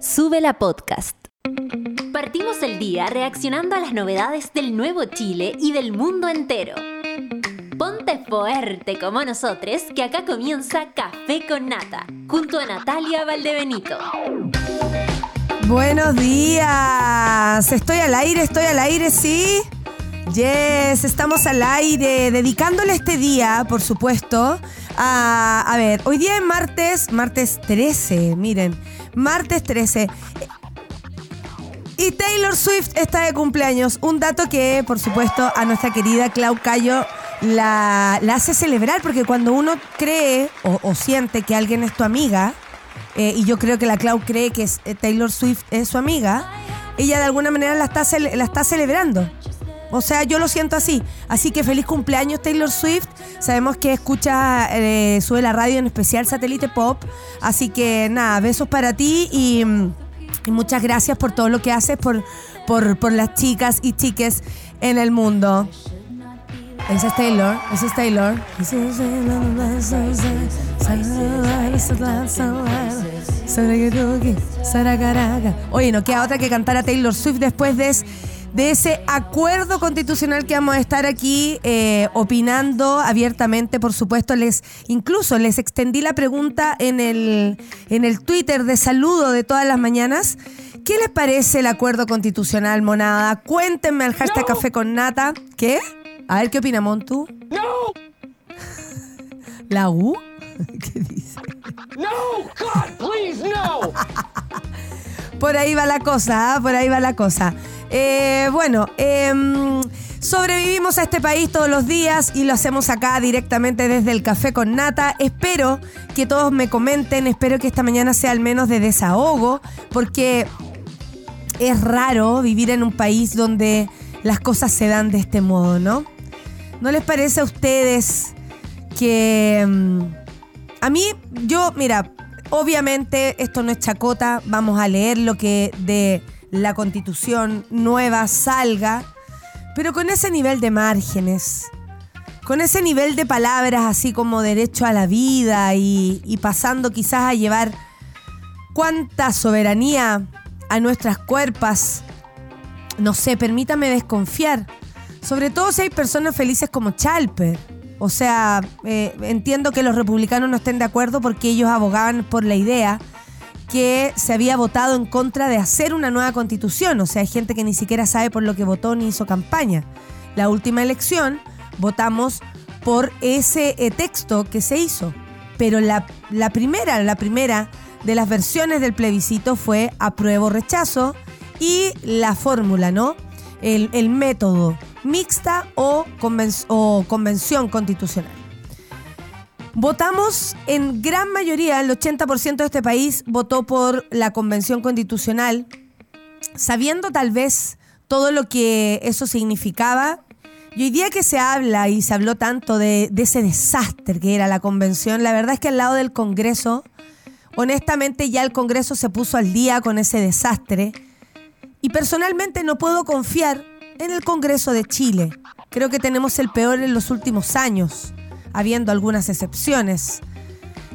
Sube la podcast. Partimos el día reaccionando a las novedades del nuevo Chile y del mundo entero. Ponte fuerte como nosotros, que acá comienza Café con Nata, junto a Natalia Valdebenito. Buenos días. Estoy al aire, estoy al aire, ¿sí? Yes, estamos al aire, dedicándole este día, por supuesto, a, a ver, hoy día es martes, martes 13, miren, martes 13. Y Taylor Swift está de cumpleaños, un dato que, por supuesto, a nuestra querida Clau Cayo la, hace celebrar, porque cuando uno cree o, siente que alguien es tu amiga, eh, y yo creo que la Clau cree que es- eh, Taylor Swift es su amiga, ella de alguna manera la está, la está celebrando. O sea, yo lo siento así. Así que feliz cumpleaños Taylor Swift. Sabemos que escucha, eh, sube la radio en especial Satélite Pop. Así que nada, besos para ti y, mm, muchas gracias por todo lo que haces por, por, por las chicas y chiques en el mundo. Ese es Taylor, ese es Taylor. Oye, no queda otra que cantar a Taylor Swift después de, de ese acuerdo constitucional que vamos a estar aquí eh, opinando abiertamente, por supuesto. Les, incluso les extendí la pregunta en el, en el Twitter de saludo de todas las mañanas. ¿Qué les parece el acuerdo constitucional, monada? Cuéntenme al hashtag café con nata. ¿Qué? A ver qué opina Montu. No! ¿La U? ¿Qué dice? No! God, please, no! Por ahí va la cosa, ¿ah? por ahí va la cosa. Eh, bueno, em, sobrevivimos a este país todos los días y lo hacemos acá directamente desde el café con nata. Espero que todos me comenten, espero que esta mañana sea al menos de desahogo, porque es raro vivir en un país donde las cosas se dan de este modo, ¿no? ¿No les parece a ustedes que... mm, a mí, yo, mira, obviamente esto no es chacota, vamos a leer lo que de la constitución nueva salga, pero con ese nivel de márgenes, con ese nivel de palabras así como derecho a la vida y, pasando quizás a llevar cuánta soberanía a nuestras cuerpas, no sé, permítame desconfiar, sobre todo si hay personas felices como Chalper. O sea, eh, entiendo que los republicanos no estén de acuerdo porque ellos abogaban por la idea que se había votado en contra de hacer una nueva constitución. O sea, hay gente que ni siquiera sabe por lo que votó ni hizo campaña. La última elección votamos por ese eh, texto que se hizo. Pero la, la primera, la primera de las versiones del plebiscito fue apruebo rechazo y la fórmula, ¿no? El, el método, mixta o, o convención constitucional. Votamos en gran mayoría, el 80% de este país votó por la convención constitucional, sabiendo tal vez todo lo que eso significaba. Y hoy día que se habla y se habló tanto de ese desastre que era la convención, la verdad es que al lado del Congreso, honestamente ya el Congreso se puso al día con ese desastre. Y personalmente no puedo confiar en el Congreso de Chile. Creo que tenemos el peor en los últimos años, habiendo algunas excepciones.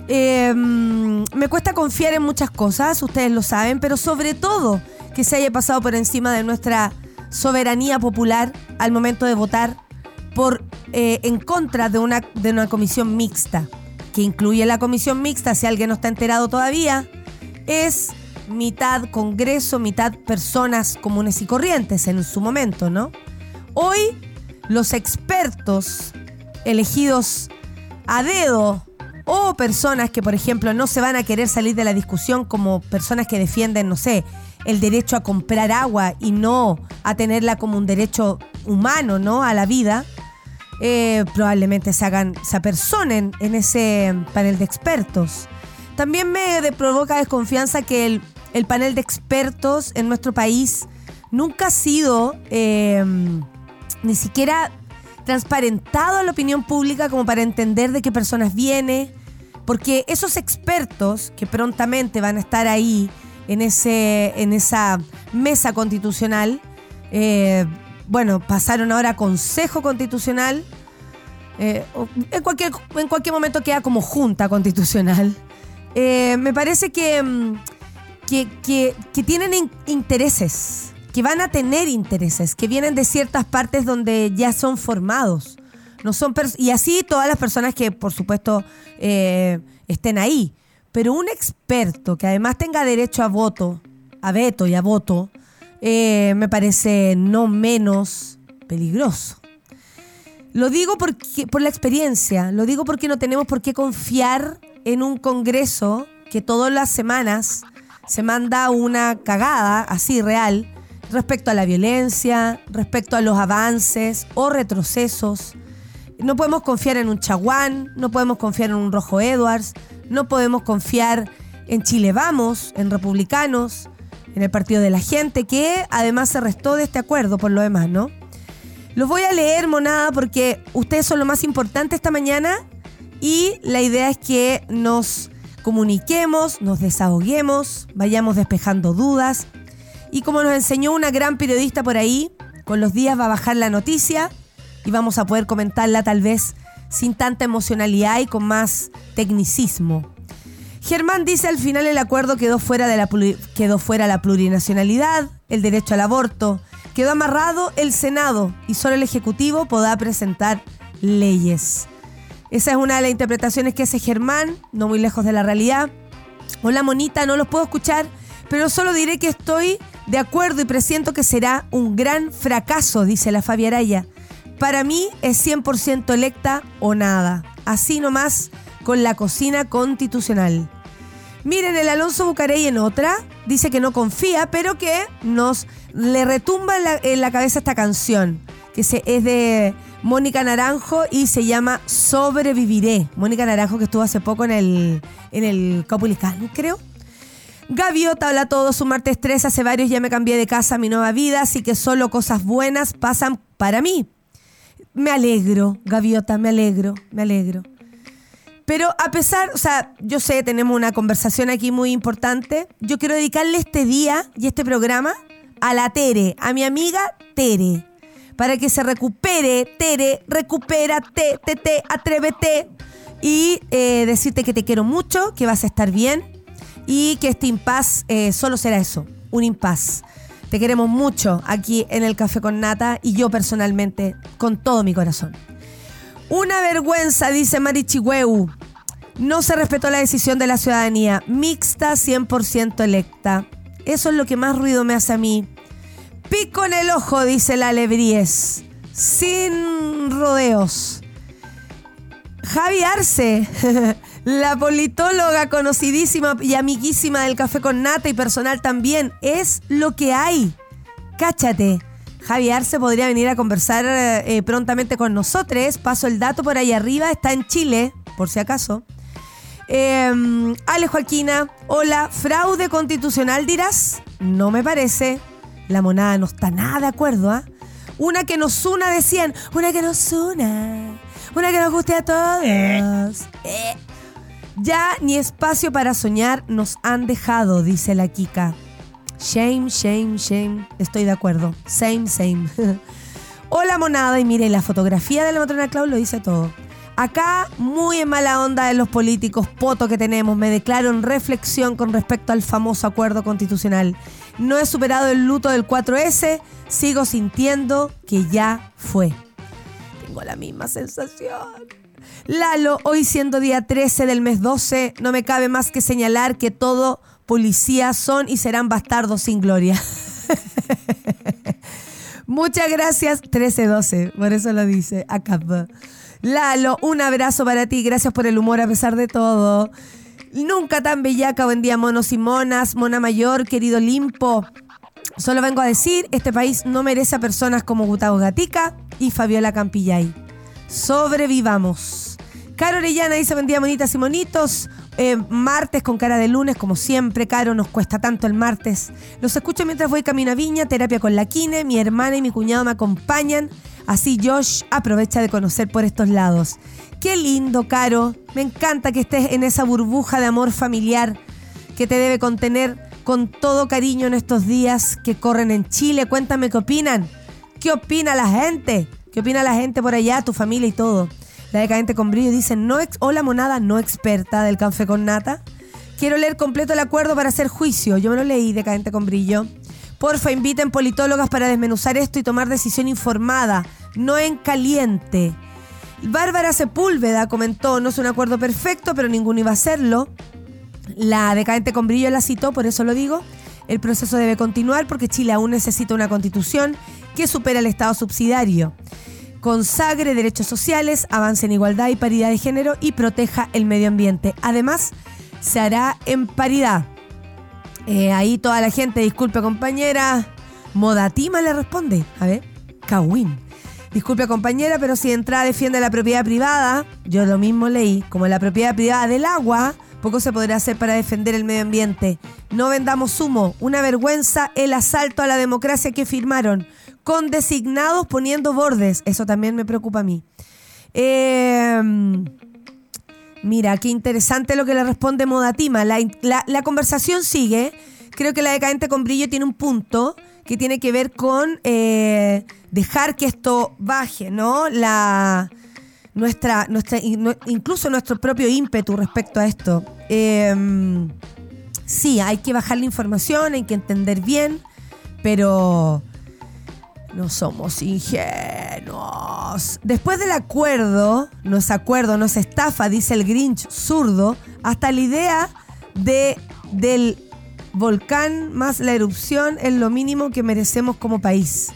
Mm, me cuesta confiar en muchas cosas, ustedes lo saben, pero sobre todo que se haya pasado por encima de nuestra soberanía popular al momento de votar por eh, en contra de una, de una comisión mixta, que incluye la comisión mixta, si alguien no está enterado todavía, es mitad Congreso, mitad personas comunes y corrientes en su momento, ¿no? Hoy los expertos elegidos a dedo o personas que, por ejemplo, no se van a querer salir de la discusión como personas que defienden, no sé, el derecho a comprar agua y no a tenerla como un derecho humano, ¿no? A la vida, eh, probablemente se hagan, se apersonen en ese panel de expertos. También me provoca desconfianza que el, el panel de expertos en nuestro país nunca ha sido eh, ni siquiera transparentado a la opinión pública como para entender de qué personas viene, porque esos expertos que prontamente van a estar ahí en, ese, en esa mesa constitucional, eh, bueno, pasaron ahora a Consejo Constitucional, eh, en, cualquier, en cualquier momento queda como Junta Constitucional. Eh, me parece que mm, que, que, tienen in- intereses, que van a tener intereses, que vienen de ciertas partes donde ya son formados. No son y así todas las personas que, por supuesto, eh, estén ahí. Pero un experto que además tenga derecho a voto, a veto y a voto, eh, me parece no menos peligroso. Lo digo porque, por la experiencia, lo digo porque no tenemos por qué confiar en un Congreso que todas las semanas se manda una cagada así real respecto a la violencia, respecto a los avances o retrocesos. No podemos confiar en un Chaguán, no podemos confiar en un Rojo Edwards, no podemos confiar en Chile Vamos, en republicanos, en el Partido de la Gente, que además se restó de este acuerdo por lo demás, ¿no? Los voy a leer, monada, porque ustedes son lo más importante esta mañana y la idea es que nos comuniquemos, nos desahoguemos, vayamos despejando dudas. Y como nos enseñó una gran periodista por ahí, con los días va a bajar la noticia y vamos a poder comentarla tal vez sin tanta emocionalidad y con más tecnicismo. Germán dice al final el acuerdo quedó fuera, de la, quedó fuera la plurinacionalidad, el derecho al aborto, quedó amarrado el Senado y solo el Ejecutivo podrá presentar leyes. Esa es una de las interpretaciones que hace Germán, no muy lejos de la realidad. Hola monita, no los puedo escuchar, pero solo diré que estoy de acuerdo y presiento que será un gran fracaso, dice la Fabi Araya. Para mí es 100% electa o nada. Así nomás con la cocina constitucional. Miren, el Alonso Bucarey en otra dice que no confía, pero que nos le retumba en la, en la cabeza esta canción, que se, es de Mónica Naranjo y se llama Sobreviviré. Mónica Naranjo que estuvo hace poco en el, en el Caupolicán, creo. Gaviota, hola a todos, un martes 3, hace varios ya me cambié de casa, mi nueva vida, así que solo cosas buenas pasan para mí. Me alegro, Gaviota, me alegro, me alegro. Pero a pesar, o sea, yo sé, tenemos una conversación aquí muy importante. Yo quiero dedicarle este día y este programa a la Tere, a mi amiga Tere. Para que se recupere, Tere, recupérate, te, te, atrévete. Y eh, decirte que te quiero mucho, que vas a estar bien y que este impas eh, solo será eso, un impas. Te queremos mucho aquí en el Café con Nata y yo personalmente con todo mi corazón. Una vergüenza, dice Marichihueu. No se respetó la decisión de la ciudadanía. Mixta 100% electa. Eso es lo que más ruido me hace a mí. Pico en el ojo, dice la Lebríes. Sin rodeos. Javi Arce, la politóloga conocidísima y amiguísima del café con nata y personal también, es lo que hay. Cáchate. Javi Arce podría venir a conversar eh, prontamente con nosotros. Paso el dato por ahí arriba, está en Chile, por si acaso. Eh, Ale Joaquina, hola, fraude constitucional dirás. No me parece. La monada no está nada de acuerdo, ¿ah? Una que nos una, decían. Una que nos una. Una que nos guste a todos. Eh. Ya ni espacio para soñar nos han dejado, dice la Kika. Shame, shame, shame. Estoy de acuerdo. Same, same. Hola monada y mire, la fotografía de la matrona Clau lo dice todo. Acá, muy en mala onda de los políticos poto que tenemos, me declaro en reflexión con respecto al famoso acuerdo constitucional. No he superado el luto del 4S, sigo sintiendo que ya fue. Tengo la misma sensación. Lalo, hoy siendo día 13 del mes 12, no me cabe más que señalar que todo policías son y serán bastardos sin gloria. Muchas gracias, 13-12, por eso lo dice acá. Lalo, un abrazo para ti, gracias por el humor a pesar de todo. Nunca tan bellaca, buen día monos y monas, mona mayor, querido Limpo. Solo vengo a decir, este país no merece a personas como Gustavo Gatica y Fabiola Campillay. Sobrevivamos. Caro Orellana dice, buen día monitas y monitos. Eh, martes con cara de lunes, como siempre, Caro, nos cuesta tanto el martes. Los escucho mientras voy camino a Viña, terapia con la Kine, mi hermana y mi cuñado me acompañan. Así Josh aprovecha de conocer por estos lados. Qué lindo, Caro. Me encanta que estés en esa burbuja de amor familiar que te debe contener con todo cariño en estos días que corren en Chile. Cuéntame qué opinan. ¿Qué opina la gente? ¿Qué opina la gente por allá, tu familia y todo? La decadente con brillo dice, no ex hola monada no experta del café con nata. Quiero leer completo el acuerdo para hacer juicio. Yo me lo leí, decadente con brillo. Porfa, inviten politólogas para desmenuzar esto y tomar decisión informada, no en caliente. Bárbara Sepúlveda comentó, no es un acuerdo perfecto, pero ninguno iba a hacerlo. La decadente con brillo la citó, por eso lo digo. El proceso debe continuar porque Chile aún necesita una constitución que supera el Estado subsidiario, consagre derechos sociales, avance en igualdad y paridad de género y proteja el medio ambiente. Además, se hará en paridad. Eh, ahí toda la gente, disculpe compañera, Modatima le responde. A ver, Kawin. Disculpe compañera, pero si entra defiende la propiedad privada, yo lo mismo leí, como la propiedad privada del agua, poco se podrá hacer para defender el medio ambiente. No vendamos humo, una vergüenza el asalto a la democracia que firmaron, con designados poniendo bordes. Eso también me preocupa a mí. Eh, mira, qué interesante lo que le responde Modatima. La, la, la conversación sigue. Creo que la decadente con brillo tiene un punto que tiene que ver con eh, dejar que esto baje, ¿no? La nuestra, nuestra, incluso nuestro propio ímpetu respecto a esto. Em, sí, hay que bajar la información, hay que entender bien, pero no somos ingenuos. Después del acuerdo, no es acuerdo, no es estafa, dice el Grinch zurdo, hasta la idea de, del volcán más la erupción es lo mínimo que merecemos como país.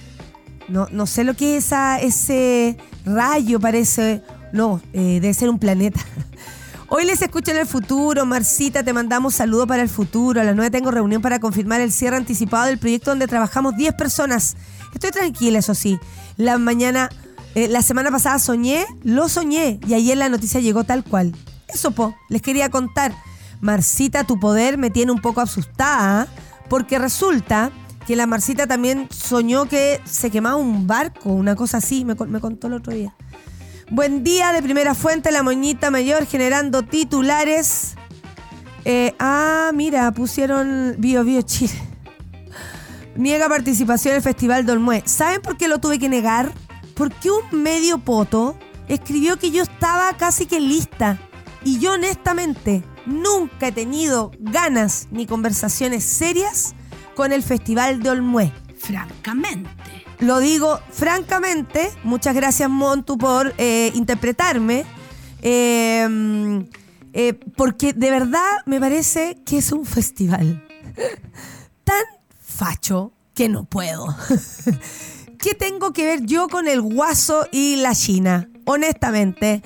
No, no sé lo que es ese rayo, parece. No, eh, debe ser un planeta. Hoy les escucho en el futuro. Marcita, te mandamos saludo para el futuro. A las 9 tengo reunión para confirmar el cierre anticipado del proyecto donde trabajamos 10 personas. Estoy tranquila, eso sí. La mañana, eh, la semana pasada soñé, lo soñé y ayer la noticia llegó tal cual. Eso, po, les quería contar. Marcita, tu poder me tiene un poco asustada, porque resulta que la Marcita también soñó que se quemaba un barco, una cosa así, me, contó el otro día. Buen día de primera fuente, la moñita mayor generando titulares. Eh, ah, mira, pusieron Bio Bio Chile. Niega participación en el Festival Dolmue. ¿Saben por qué lo tuve que negar? Porque un medio poto escribió que yo estaba casi que lista. Y yo honestamente nunca he tenido ganas ni conversaciones serias con el Festival de Olmué. Francamente. Lo digo francamente. Muchas gracias, Montu, por eh, interpretarme. Em, eh, porque de verdad me parece que es un festival tan facho que no puedo. ¿Qué tengo que ver yo con el guaso y la China? Honestamente.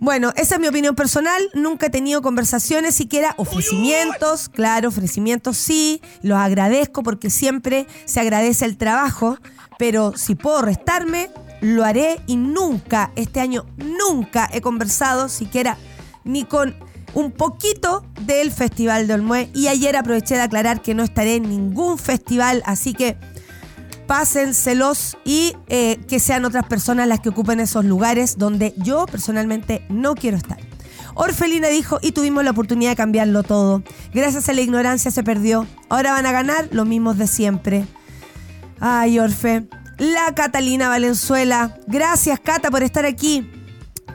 Bueno, esa es mi opinión personal. Nunca he tenido conversaciones, siquiera ofrecimientos. Claro, ofrecimientos sí. Los agradezco porque siempre se agradece el trabajo. Pero si puedo restarme, lo haré y nunca, este año, nunca he conversado siquiera ni con un poquito del Festival de Olmué. Y ayer aproveché de aclarar que no estaré en ningún festival, así que pásenselos y eh, que sean otras personas las que ocupen esos lugares donde yo personalmente no quiero estar. Orfelina dijo y tuvimos la oportunidad de cambiarlo todo. Gracias a la ignorancia se perdió. Ahora van a ganar los mismos de siempre. Ay, Orfe. La Catalina Valenzuela. Gracias, Cata, por estar aquí.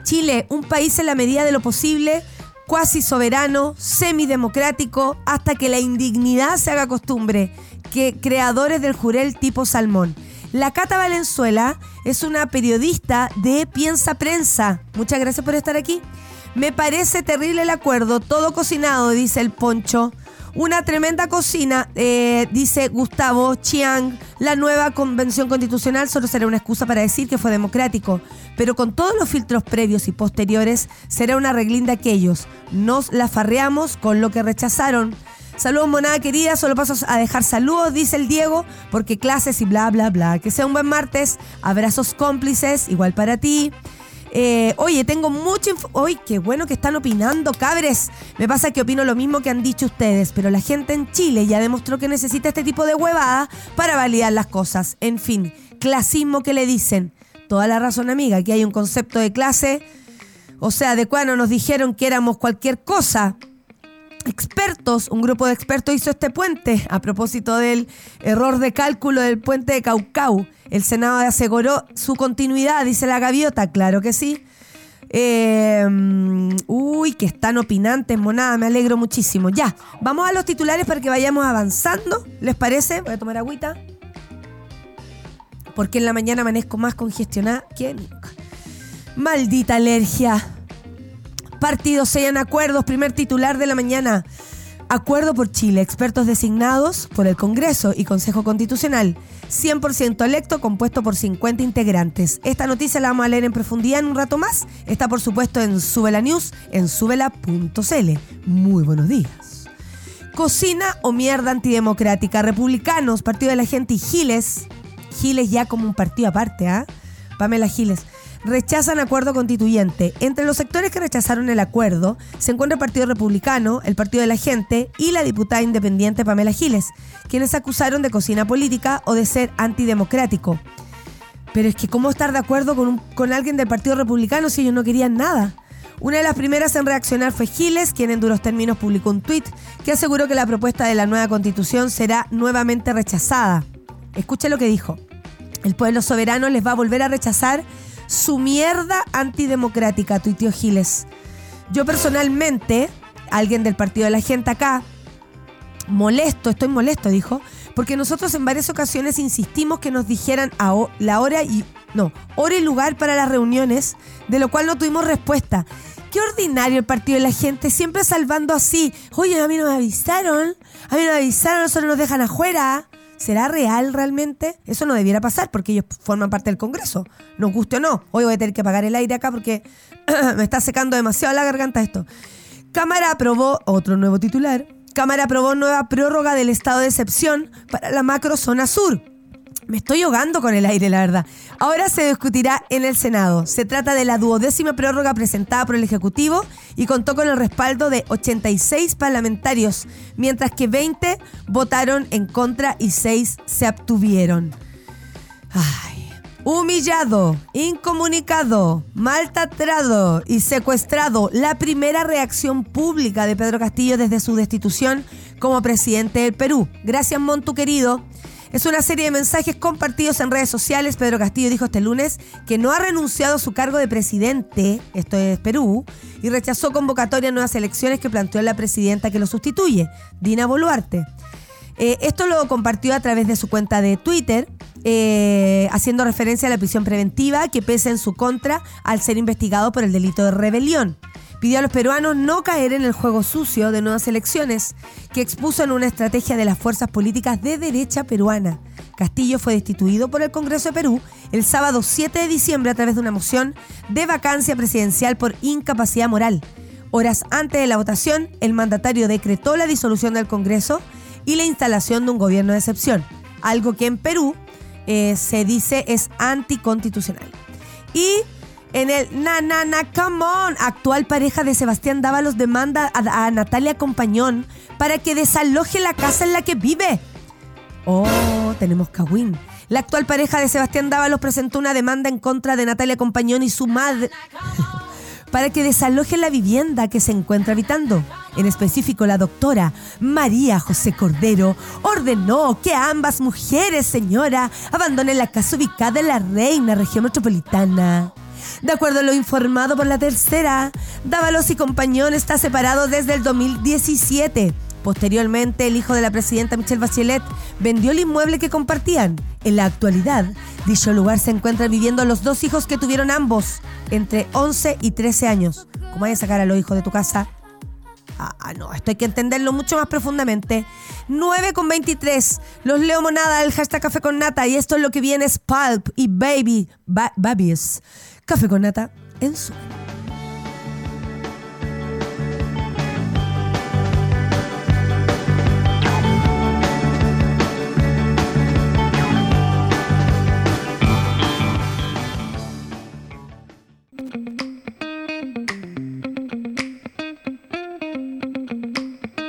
Chile, un país en la medida de lo posible, cuasi soberano, semidemocrático, hasta que la indignidad se haga costumbre que creadores del jurel tipo salmón. La Cata Valenzuela es una periodista de Piensa Prensa. Muchas gracias por estar aquí. Me parece terrible el acuerdo, todo cocinado, dice el Poncho. Una tremenda cocina, eh, dice Gustavo Chiang. La nueva convención constitucional solo será una excusa para decir que fue democrático, pero con todos los filtros previos y posteriores será una reglín de aquellos. Nos la farreamos con lo que rechazaron. Saludos, monada querida. Solo paso a dejar saludos, dice el Diego, porque clases y bla, bla, bla. Que sea un buen martes. Abrazos cómplices, igual para ti. Eh, oye, tengo mucha. Oye, qué bueno que están opinando, cabres. Me pasa que opino lo mismo que han dicho ustedes, pero la gente en Chile ya demostró que necesita este tipo de huevada para validar las cosas. En fin, clasismo que le dicen. Toda la razón, amiga, que hay un concepto de clase. O sea, de cuando nos dijeron que éramos cualquier cosa expertos, un grupo de expertos hizo este puente a propósito del error de cálculo del puente de Caucau. El Senado aseguró su continuidad, dice la gaviota, claro que sí. Mm, uy, que están opinantes, monada, me alegro muchísimo. Ya, vamos a los titulares para que vayamos avanzando. ¿Les parece? Voy a tomar agüita. Porque en la mañana amanezco más congestionada que. Maldita alergia. Partidos sellan acuerdos. Primer titular de la mañana. Acuerdo por Chile. Expertos designados por el Congreso y Consejo Constitucional. 100% electo, compuesto por 50 integrantes. Esta noticia la vamos a leer en profundidad en un rato más. Está, por supuesto, en Subela News, en subela.cl. Muy buenos días. Cocina o mierda antidemocrática. Republicanos, Partido de la Gente y Giles. Giles ya como un partido aparte, ¿ah? Pamela Giles rechazan acuerdo constituyente. Entre los sectores que rechazaron el acuerdo se encuentra el Partido Republicano, el Partido de la Gente y la diputada independiente Pamela Giles, quienes acusaron de cocina política o de ser antidemocrático. Pero es que ¿cómo estar de acuerdo con, con alguien del Partido Republicano si ellos no querían nada? Una de las primeras en reaccionar fue Giles, quien en duros términos publicó un tuit que aseguró que la propuesta de la nueva constitución será nuevamente rechazada. Escuche lo que dijo. El pueblo soberano les va a volver a rechazar su mierda antidemocrática, tuiteó Giles. Yo personalmente, alguien del Partido de la Gente acá, molesto, estoy molesto, dijo, porque nosotros en varias ocasiones insistimos que nos dijeran la hora y no, hora y lugar para las reuniones, de lo cual no tuvimos respuesta. Qué ordinario el partido de la gente, siempre salvando así. Oye, a mí no me avisaron, a mí no me avisaron, nosotros nos dejan afuera. ¿Será real realmente? Eso no debiera pasar porque ellos forman parte del Congreso. Nos guste o no. Hoy voy a tener que apagar el aire acá porque me está secando demasiado la garganta esto. Cámara aprobó, otro nuevo titular, Cámara aprobó nueva prórroga del estado de excepción para la macrozona sur. Me estoy ahogando con el aire, la verdad. Ahora se discutirá en el Senado. Se trata de la duodécima prórroga presentada por el Ejecutivo y contó con el respaldo de 86 parlamentarios, mientras que 20 votaron en contra y 6 se abstuvieron. Humillado, incomunicado, maltratado y secuestrado. La primera reacción pública de Pedro Castillo desde su destitución como presidente del Perú. Gracias, Montu querido. Es una serie de mensajes compartidos en redes sociales. Pedro Castillo dijo este lunes que no ha renunciado a su cargo de presidente, esto es Perú, y rechazó convocatoria a nuevas elecciones que planteó la presidenta que lo sustituye, Dina Boluarte. Eh, esto lo compartió a través de su cuenta de Twitter, eh, haciendo referencia a la prisión preventiva que pesa en su contra al ser investigado por el delito de rebelión. Pidió a los peruanos no caer en el juego sucio de nuevas elecciones, que expuso en una estrategia de las fuerzas políticas de derecha peruana. Castillo fue destituido por el Congreso de Perú el sábado 7 de diciembre a través de una moción de vacancia presidencial por incapacidad moral. Horas antes de la votación, el mandatario decretó la disolución del Congreso y la instalación de un gobierno de excepción, algo que en Perú eh, se dice es anticonstitucional. Y en el Na Na Na Come On, actual pareja de Sebastián Dávalos demanda a, a Natalia Compañón para que desaloje la casa en la que vive. Oh, tenemos Kawin. La actual pareja de Sebastián Dávalos presentó una demanda en contra de Natalia Compañón y su madre para que desaloje la vivienda que se encuentra habitando. En específico, la doctora María José Cordero ordenó que ambas mujeres, señora, abandonen la casa ubicada en la Reina, región metropolitana. De acuerdo a lo informado por la tercera, Dávalos y Compañón está separado desde el 2017. Posteriormente, el hijo de la presidenta Michelle Bachelet vendió el inmueble que compartían. En la actualidad, dicho lugar se encuentran viviendo los dos hijos que tuvieron ambos, entre 11 y 13 años. ¿Cómo hay que sacar a los hijos de tu casa? Ah, no, esto hay que entenderlo mucho más profundamente. 9 con 23. Los leo monada, el hashtag Café con Nata. Y esto es lo que viene es Pulp y Baby, ba Babies. Café con Nata en su.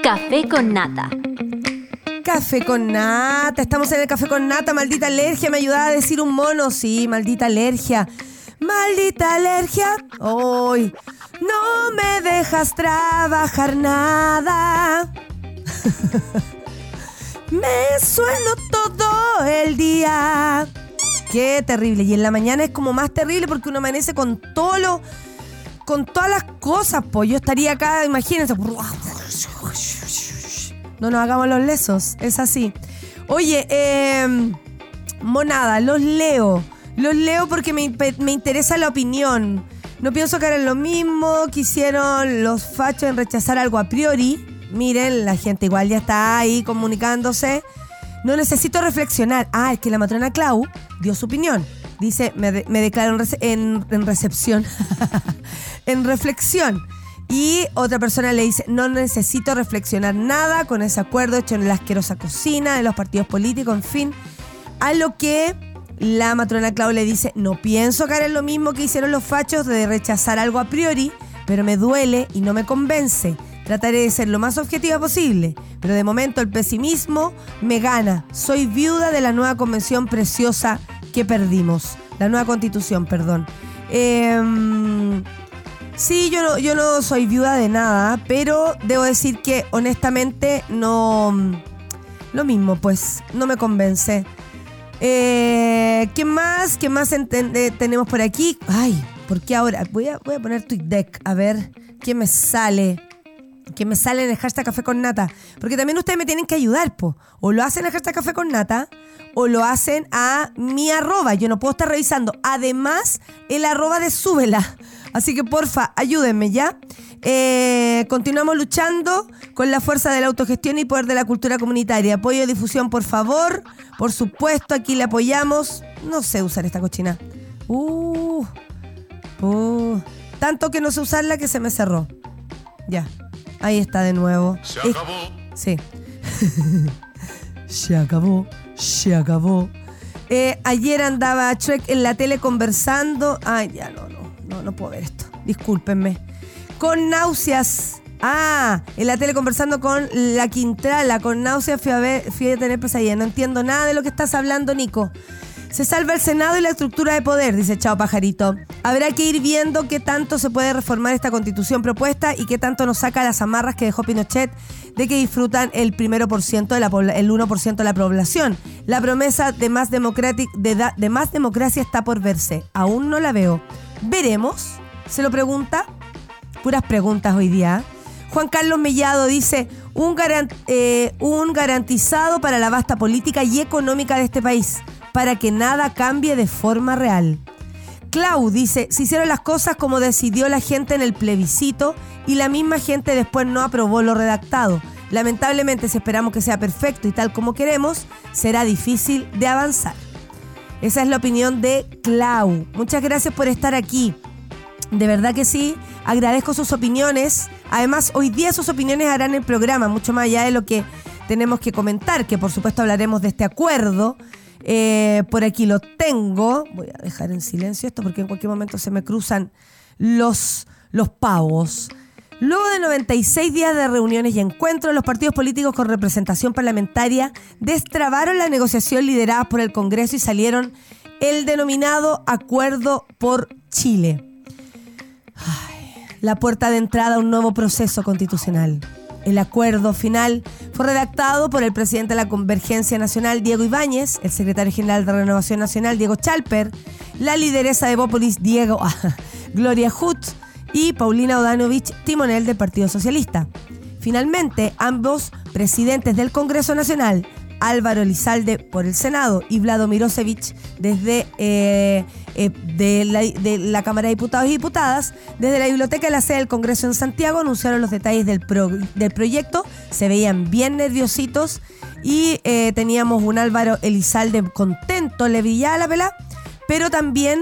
Café con nata. Café con nata. Estamos en el café con nata. Maldita alergia. Me ayudaba a decir un mono. Sí, maldita alergia. Maldita alergia. Hoy no me dejas trabajar nada. me sueno todo el día. Qué terrible. Y en la mañana es como más terrible porque uno amanece con todo lo con todas las cosas, pues yo estaría acá, imagínense. No nos hagamos los lesos, es así. Oye, eh, monada, los leo. Los leo porque me, me interesa la opinión. No pienso que eran lo mismo, quisieron los fachos en rechazar algo a priori. Miren, la gente igual ya está ahí comunicándose. No necesito reflexionar. Ah, es que la matrona Clau dio su opinión. Dice, me, declaro en, en recepción, en reflexión. Y otra persona le dice, no necesito reflexionar nada con ese acuerdo hecho en la asquerosa cocina de los partidos políticos, en fin. A lo que la matrona Clau le dice, no pienso caer en lo mismo que hicieron los fachos de rechazar algo a priori, pero me duele y no me convence. Trataré de ser lo más objetiva posible, pero de momento el pesimismo me gana. Soy viuda de la nueva convención preciosa que perdimos. La nueva constitución, perdón. Em, sí, yo no, yo no soy viuda de nada, pero debo decir que honestamente no... Lo mismo, pues, no me convence. Eh, ¿Qué más? ¿Qué más tenemos por aquí? Ay, ¿por qué ahora? Voy a, voy a poner deck a ver qué me sale. ¿Qué me sale en el hashtag Café con Nata. Porque también ustedes me tienen que ayudar, po. O lo hacen en el hashtag Café con Nata, o lo hacen a mi arroba. Yo no puedo estar revisando. Además, el arroba de súbela. Así que porfa, ayúdenme ya. Eh, continuamos luchando con la fuerza de la autogestión y poder de la cultura comunitaria. Apoyo y difusión, por favor. Por supuesto, aquí le apoyamos. No sé usar esta cochina. Uh, uh, tanto que no sé usarla que se me cerró. Ya, ahí está de nuevo. Se acabó. sí. se acabó, se acabó. Eh, ayer andaba Trek en la tele conversando. Ay, ya no, no, no, no puedo ver esto. Discúlpenme con náuseas. Ah, en la tele conversando con la Quintrala, con náuseas fui a, ver, fui a tener pesadilla. No entiendo nada de lo que estás hablando, Nico. Se salva el Senado y la estructura de poder, dice Chao Pajarito. Habrá que ir viendo qué tanto se puede reformar esta constitución propuesta y qué tanto nos saca las amarras que dejó Pinochet de que disfrutan el primero por ciento el 1% de la población. La promesa de más, de más democracia está por verse. Aún no la veo. ¿Veremos? Se lo pregunta puras preguntas hoy día. Juan Carlos Mellado dice, un, eh, un garantizado para la vasta política y económica de este país, para que nada cambie de forma real. Clau dice, se hicieron las cosas como decidió la gente en el plebiscito y la misma gente después no aprobó lo redactado. Lamentablemente, si esperamos que sea perfecto y tal como queremos, será difícil de avanzar. Esa es la opinión de Clau. Muchas gracias por estar aquí. De verdad que sí. Agradezco sus opiniones. Además, hoy día sus opiniones harán el programa, mucho más allá de lo que tenemos que comentar, que por supuesto hablaremos de este acuerdo. Eh, por aquí lo tengo. Voy a dejar en silencio esto porque en cualquier momento se me cruzan los, los pavos. Luego de 96 días de reuniones y encuentros, los partidos políticos con representación parlamentaria destrabaron la negociación liderada por el Congreso y salieron el denominado Acuerdo por Chile la puerta de entrada a un nuevo proceso constitucional. El acuerdo final fue redactado por el presidente de la Convergencia Nacional, Diego Ibáñez, el secretario general de Renovación Nacional, Diego Chalper, la lideresa de Bópolis, Diego ah, Gloria Hut, y Paulina Odanovich, timonel del Partido Socialista. Finalmente, ambos presidentes del Congreso Nacional Álvaro Elizalde por el Senado y Vlado Mirosevich desde eh, eh, de, la, Cámara de Diputados y Diputadas, desde la Biblioteca de la sede del Congreso en Santiago, anunciaron los detalles del, del proyecto. Se veían bien nerviositos y eh, teníamos un Álvaro Elizalde contento, le brillaba la pela, pero también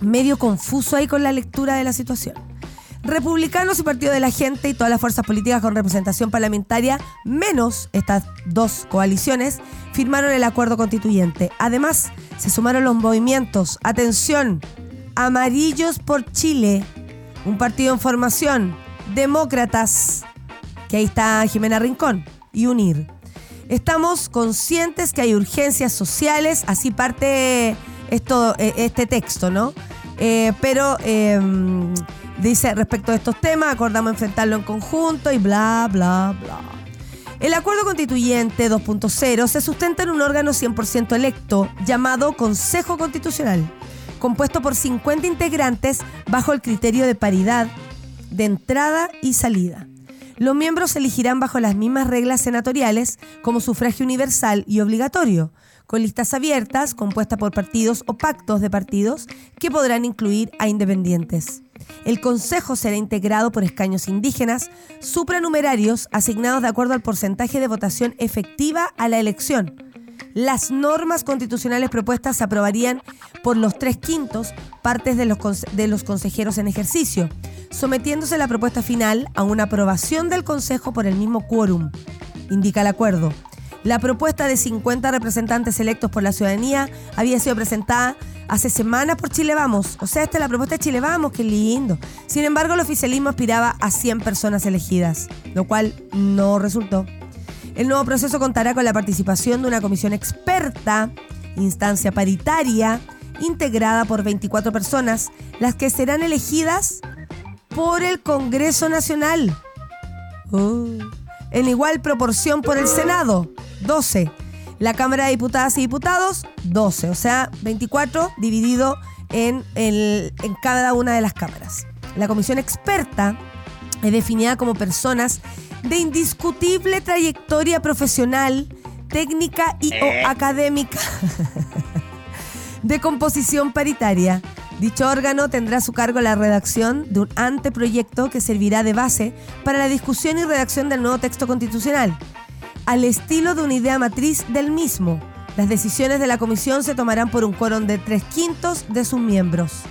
medio confuso ahí con la lectura de la situación. Republicanos y Partido de la Gente y todas las fuerzas políticas con representación parlamentaria, menos estas dos coaliciones, firmaron el acuerdo constituyente. Además, se sumaron los movimientos, atención, Amarillos por Chile, un partido en formación, Demócratas, que ahí está Jimena Rincón, y UNIR. Estamos conscientes que hay urgencias sociales, así parte esto, eh, este texto, ¿no? Eh, pero em, Dice, respecto a estos temas, acordamos enfrentarlo en conjunto y bla, bla, bla. El acuerdo constituyente 2.0 se sustenta en un órgano 100% electo llamado Consejo Constitucional, compuesto por 50 integrantes bajo el criterio de paridad de entrada y salida. Los miembros se elegirán bajo las mismas reglas senatoriales como sufragio universal y obligatorio, con listas abiertas compuestas por partidos o pactos de partidos que podrán incluir a independientes. El Consejo será integrado por escaños indígenas supranumerarios asignados de acuerdo al porcentaje de votación efectiva a la elección. Las normas constitucionales propuestas se aprobarían por los tres quintos partes de los, consejeros en ejercicio, sometiéndose la propuesta final a una aprobación del Consejo por el mismo quórum, indica el acuerdo. La propuesta de 50 representantes electos por la ciudadanía había sido presentada hace semanas por Chile Vamos. O sea, esta es la propuesta de Chile Vamos, qué lindo. Sin embargo, el oficialismo aspiraba a 100 personas elegidas, lo cual no resultó. El nuevo proceso contará con la participación de una comisión experta, instancia paritaria, integrada por 24 personas, las que serán elegidas por el Congreso Nacional. En igual proporción por el Senado, 12. La Cámara de Diputadas y Diputados, 12. O sea, 24 dividido en, en cada una de las cámaras. La comisión experta es definida como personas de indiscutible trayectoria profesional, técnica y o Eh. académica de composición paritaria. Dicho órgano tendrá a su cargo la redacción de un anteproyecto que servirá de base para la discusión y redacción del nuevo texto constitucional, al estilo de una idea matriz del mismo. Las decisiones de la comisión se tomarán por un quórum de tres quintos de sus miembros.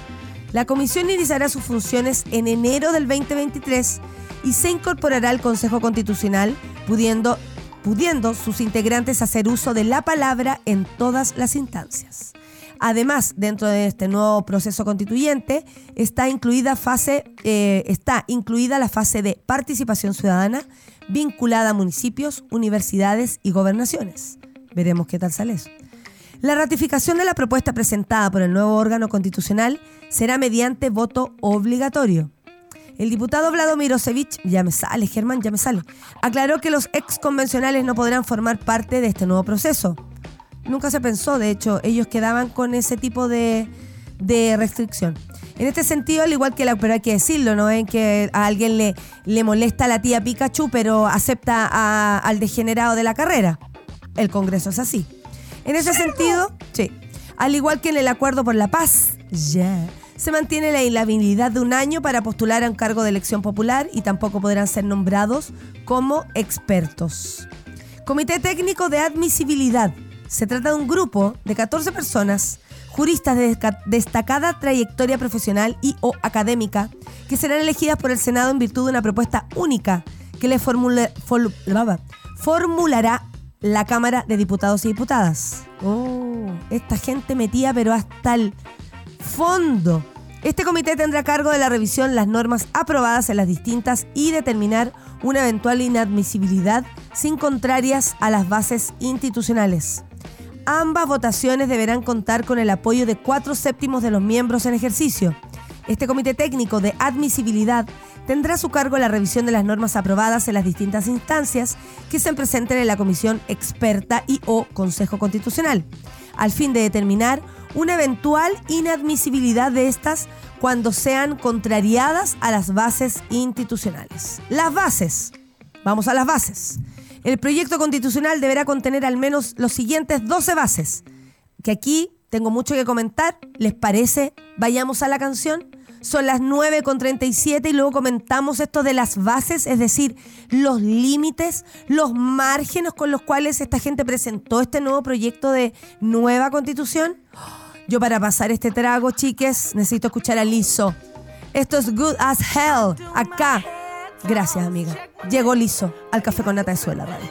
La comisión iniciará sus funciones en enero del 2023 y se incorporará al Consejo Constitucional, pudiendo, pudiendo sus integrantes hacer uso de la palabra en todas las instancias. Además, dentro de este nuevo proceso constituyente está incluida, fase, eh, está incluida la fase de participación ciudadana vinculada a municipios, universidades y gobernaciones. Veremos qué tal sale eso. La ratificación de la propuesta presentada por el nuevo órgano constitucional será mediante voto obligatorio. El diputado Vlado Mirosevich, ya me sale, Germán, ya me sale, aclaró que los ex convencionales no podrán formar parte de este nuevo proceso. Nunca se pensó, de hecho, ellos quedaban con ese tipo de, de restricción. En este sentido, al igual que la, pero hay que decirlo, ¿no? En que a alguien le, le molesta a la tía Pikachu, pero acepta a- al degenerado de la carrera. El Congreso es así. En ese sentido, sí. Al igual que en el Acuerdo por la Paz, ya. Se mantiene la inhabilidad de un año para postular a un cargo de elección popular y tampoco podrán ser nombrados como expertos. Comité Técnico de Admisibilidad. Se trata de un grupo de 14 personas, juristas de destacada trayectoria profesional y o académica, que serán elegidas por el Senado en virtud de una propuesta única que le formule- formulará la Cámara de Diputados y Diputadas. Oh, esta gente metía pero hasta el fondo. Este comité tendrá a cargo de la revisión las normas aprobadas en las distintas y determinar una eventual inadmisibilidad sin contrarias a las bases institucionales. Ambas votaciones deberán contar con el apoyo de cuatro séptimos de los miembros en ejercicio. Este comité técnico de admisibilidad tendrá a su cargo la revisión de las normas aprobadas en las distintas instancias que se presenten en la comisión experta y o Consejo Constitucional, al fin de determinar una eventual inadmisibilidad de estas cuando sean contrariadas a las bases institucionales. Las bases. Vamos a las bases. El proyecto constitucional deberá contener al menos los siguientes 12 bases. Que aquí tengo mucho que comentar. ¿Les parece? Vayamos a la canción. Son las 9 con 37 y luego comentamos esto de las bases, es decir, los límites, los márgenes con los cuales esta gente presentó este nuevo proyecto de nueva constitución. Yo para pasar este trago, chiques, necesito escuchar a Lizo. Esto es Good as Hell, acá. Gracias, amiga. Llegó Lizo al Café con Nata de Suela Radio.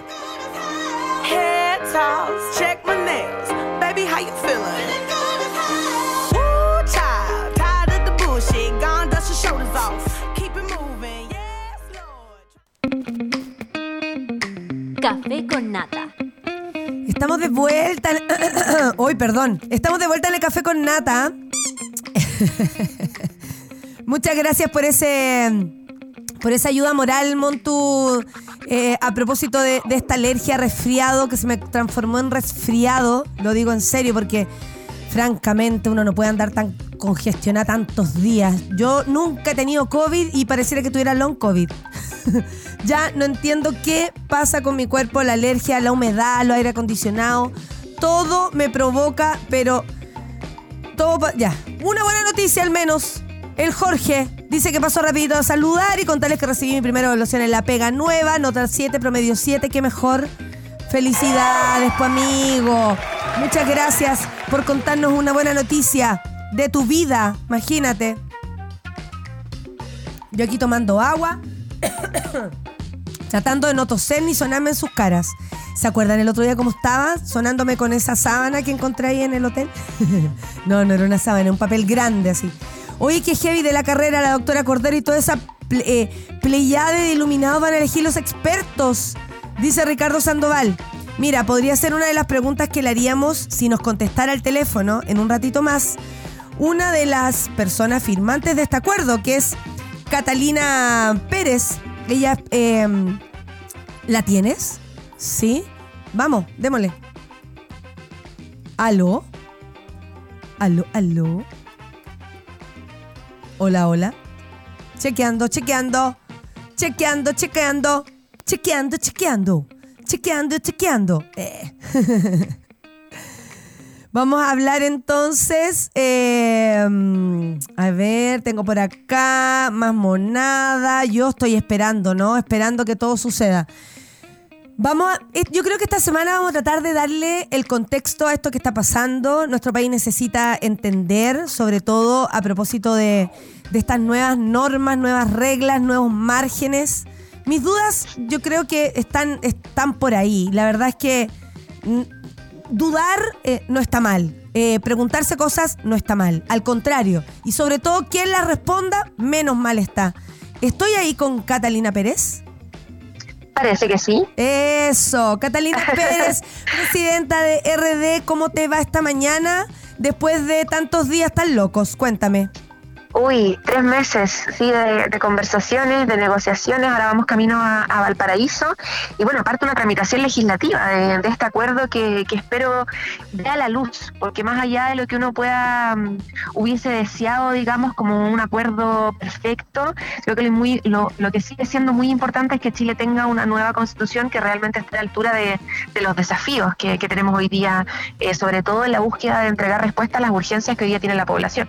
Café con nata. Estamos de vuelta. en- Hoy, perdón. Estamos de vuelta en el café con nata. Muchas gracias por ese por esa ayuda moral, Montu, eh, a propósito de, esta alergia resfriado que se me transformó en resfriado. Lo digo en serio porque, francamente, uno no puede andar tan congestiona tantos días. Yo nunca he tenido COVID y pareciera que tuviera long COVID. ya no entiendo qué pasa con mi cuerpo, la alergia, la humedad, lo aire acondicionado. Todo me provoca, pero todo ya. Una buena noticia al menos. El Jorge dice que pasó rapidito a saludar y contarles que recibí mi primera evaluación en la pega nueva, nota 7, promedio 7, qué mejor. Felicidades, pues amigo. Muchas gracias por contarnos una buena noticia de tu vida. Imagínate. Yo aquí tomando agua, tratando de no toser ni sonarme en sus caras. ¿Se acuerdan el otro día cómo estaba sonándome con esa sábana que encontré ahí en el hotel? no, no era una sábana, era un papel grande así. Oye, qué heavy de la carrera, la doctora Cordero y toda esa ple- eh, de iluminados van a elegir los expertos, dice Ricardo Sandoval. Mira, podría ser una de las preguntas que le haríamos si nos contestara el teléfono en un ratito más una de las personas firmantes de este acuerdo, que es Catalina Pérez. Ella, eh, ¿la tienes? ¿Sí? Vamos, démosle. ¿Aló? ¿Aló? ¿Aló? Hola, hola. Chequeando, chequeando. Chequeando, chequeando. Chequeando, chequeando. Chequeando, chequeando. Eh. Vamos a hablar entonces. eh, a ver, tengo por acá más monada. Yo estoy esperando, ¿no? Esperando que todo suceda. Vamos a- eh, yo creo que esta semana vamos a tratar de darle el contexto a esto que está pasando. Nuestro país necesita entender, sobre todo a propósito de, estas nuevas normas, nuevas reglas, nuevos márgenes. Mis dudas yo creo que están, están por ahí. La verdad es que mm, dudar eh, no está mal. Eh, preguntarse cosas no está mal. Al contrario. Y sobre todo, quien las responda, menos mal está. Estoy ahí con Catalina Pérez. Parece que sí. Eso, Catalina Pérez, presidenta de RD, ¿cómo te va esta mañana después de tantos días tan locos? Cuéntame. Uy, tres meses, sí, de, conversaciones, de negociaciones. Ahora vamos camino a, Valparaíso. Y bueno, aparte una tramitación legislativa de, de este acuerdo que, que espero vea la luz, porque más allá de lo que uno pueda mm, hubiese deseado, digamos, como un acuerdo perfecto, creo que lo, muy, lo, que sigue siendo muy importante es que Chile tenga una nueva constitución que realmente esté a la altura de, los desafíos que, que tenemos hoy día, eh, sobre todo en la búsqueda de entregar respuesta a las urgencias que hoy día tiene la población.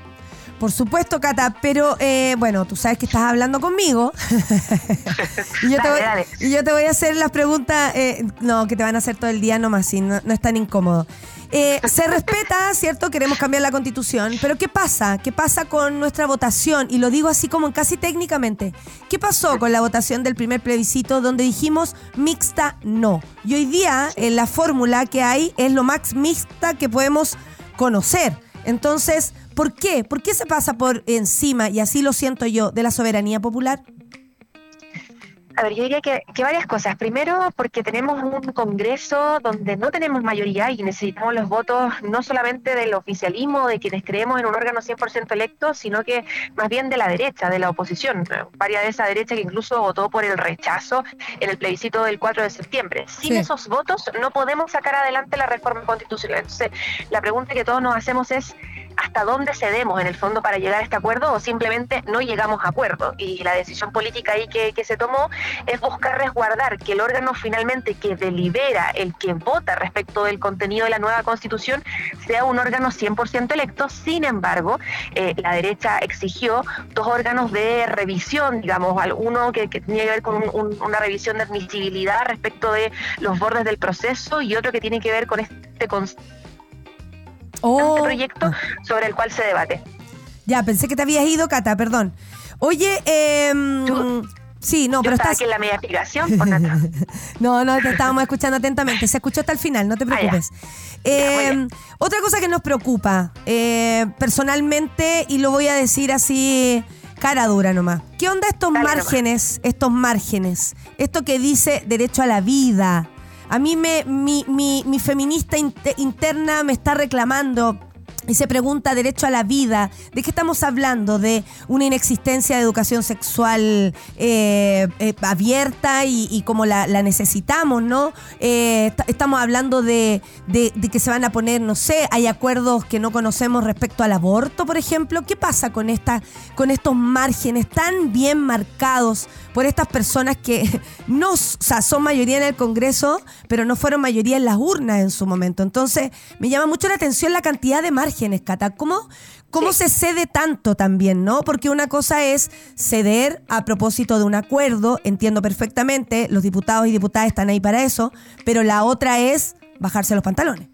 Por supuesto, Cata, pero eh, bueno, tú sabes que estás hablando conmigo. y, yo te voy, Dale, dale. y yo te voy a hacer las preguntas, eh, no, que te van a hacer todo el día nomás, sí, no, no es tan incómodo. Eh, se respeta, ¿cierto? Queremos cambiar la constitución, pero ¿qué pasa? ¿Qué pasa con nuestra votación? Y lo digo así como casi técnicamente. ¿Qué pasó con la votación del primer plebiscito donde dijimos mixta no? Y hoy día eh, la fórmula que hay es lo más mixta que podemos conocer. Entonces, ¿por qué? ¿Por qué se pasa por encima, y así lo siento yo, de la soberanía popular? A ver, yo diría que, que varias cosas. Primero, porque tenemos un Congreso donde no tenemos mayoría y necesitamos los votos no solamente del oficialismo, de quienes creemos en un órgano 100% electo, sino que más bien de la derecha, de la oposición. Varias de esa derecha que incluso votó por el rechazo en el plebiscito del 4 de septiembre. Sin Sí. esos votos no podemos sacar adelante la reforma constitucional. Entonces, la pregunta que todos nos hacemos es hasta dónde cedemos en el fondo para llegar a este acuerdo o simplemente no llegamos a acuerdo. Y la decisión política ahí que, se tomó es buscar resguardar que el órgano finalmente que delibera, el que vota respecto del contenido de la nueva constitución, sea un órgano 100% electo. Sin embargo, eh, la derecha exigió dos órganos de revisión, digamos, uno que, que tenía que ver con un- un- una revisión de admisibilidad respecto de los bordes del proceso y otro que tiene que ver con este constante Oh, proyecto ah, sobre el cual se debate. ya, pensé que te habías ido, Cata, perdón. Oye, eh, Yo- sí, no, Yo pero estás... aquí en la media nada. No, no, te estábamos escuchando atentamente. Se escuchó hasta el final, no te Ah, ya. preocupes. Ya, bien. otra cosa que nos preocupa, eh, personalmente, y lo voy a decir así, cara dura nomás. ¿Qué onda estos Dale nomás. márgenes? Estos márgenes. Esto que dice derecho a la vida. A mí me, mi, mi, mi feminista inte- interna me está reclamando. Y se pregunta derecho a la vida, ¿de qué estamos hablando? ¿De una inexistencia de educación sexual eh, eh, abierta y, como la, necesitamos, ¿no? Eh, estamos hablando de, de, que se van a poner, no sé, hay acuerdos que no conocemos respecto al aborto, por ejemplo. ¿Qué pasa con, esta, con estos márgenes tan bien marcados por estas personas que no, o sea, son mayoría en el Congreso, pero no fueron mayoría en las urnas en su momento? Entonces, me llama mucho la atención la cantidad de márgenes Cata. ¿Cómo, cómo se cede tanto también, no? Porque una cosa es ceder a propósito de un acuerdo, entiendo perfectamente, los diputados y diputadas están ahí para eso, pero la otra es bajarse los pantalones.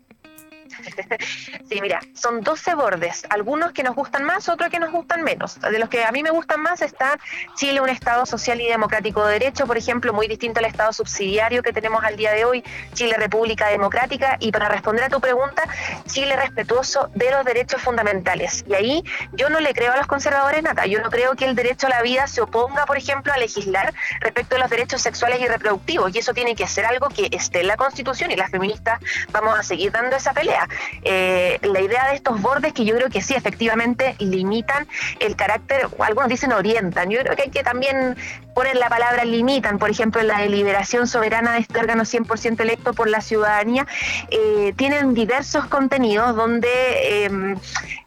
Sí, mira, son 12 bordes, algunos que nos gustan más, otros que nos gustan menos. De los que a mí me gustan más está Chile, un Estado social y democrático de derecho, por ejemplo, muy distinto al Estado subsidiario que tenemos al día de hoy, Chile República Democrática, y para responder a tu pregunta, Chile respetuoso de los derechos fundamentales. Y ahí yo no le creo a los conservadores nada, yo no creo que el derecho a la vida se oponga, por ejemplo, a legislar respecto a los derechos sexuales y reproductivos, y eso tiene que ser algo que esté en la Constitución y las feministas vamos a seguir dando esa pelea. Eh, la idea de estos bordes que yo creo que sí, efectivamente, limitan el carácter, algunos dicen orientan, yo creo que hay que también poner la palabra limitan, por ejemplo, la deliberación soberana de este órgano 100% electo por la ciudadanía, eh, tienen diversos contenidos donde eh,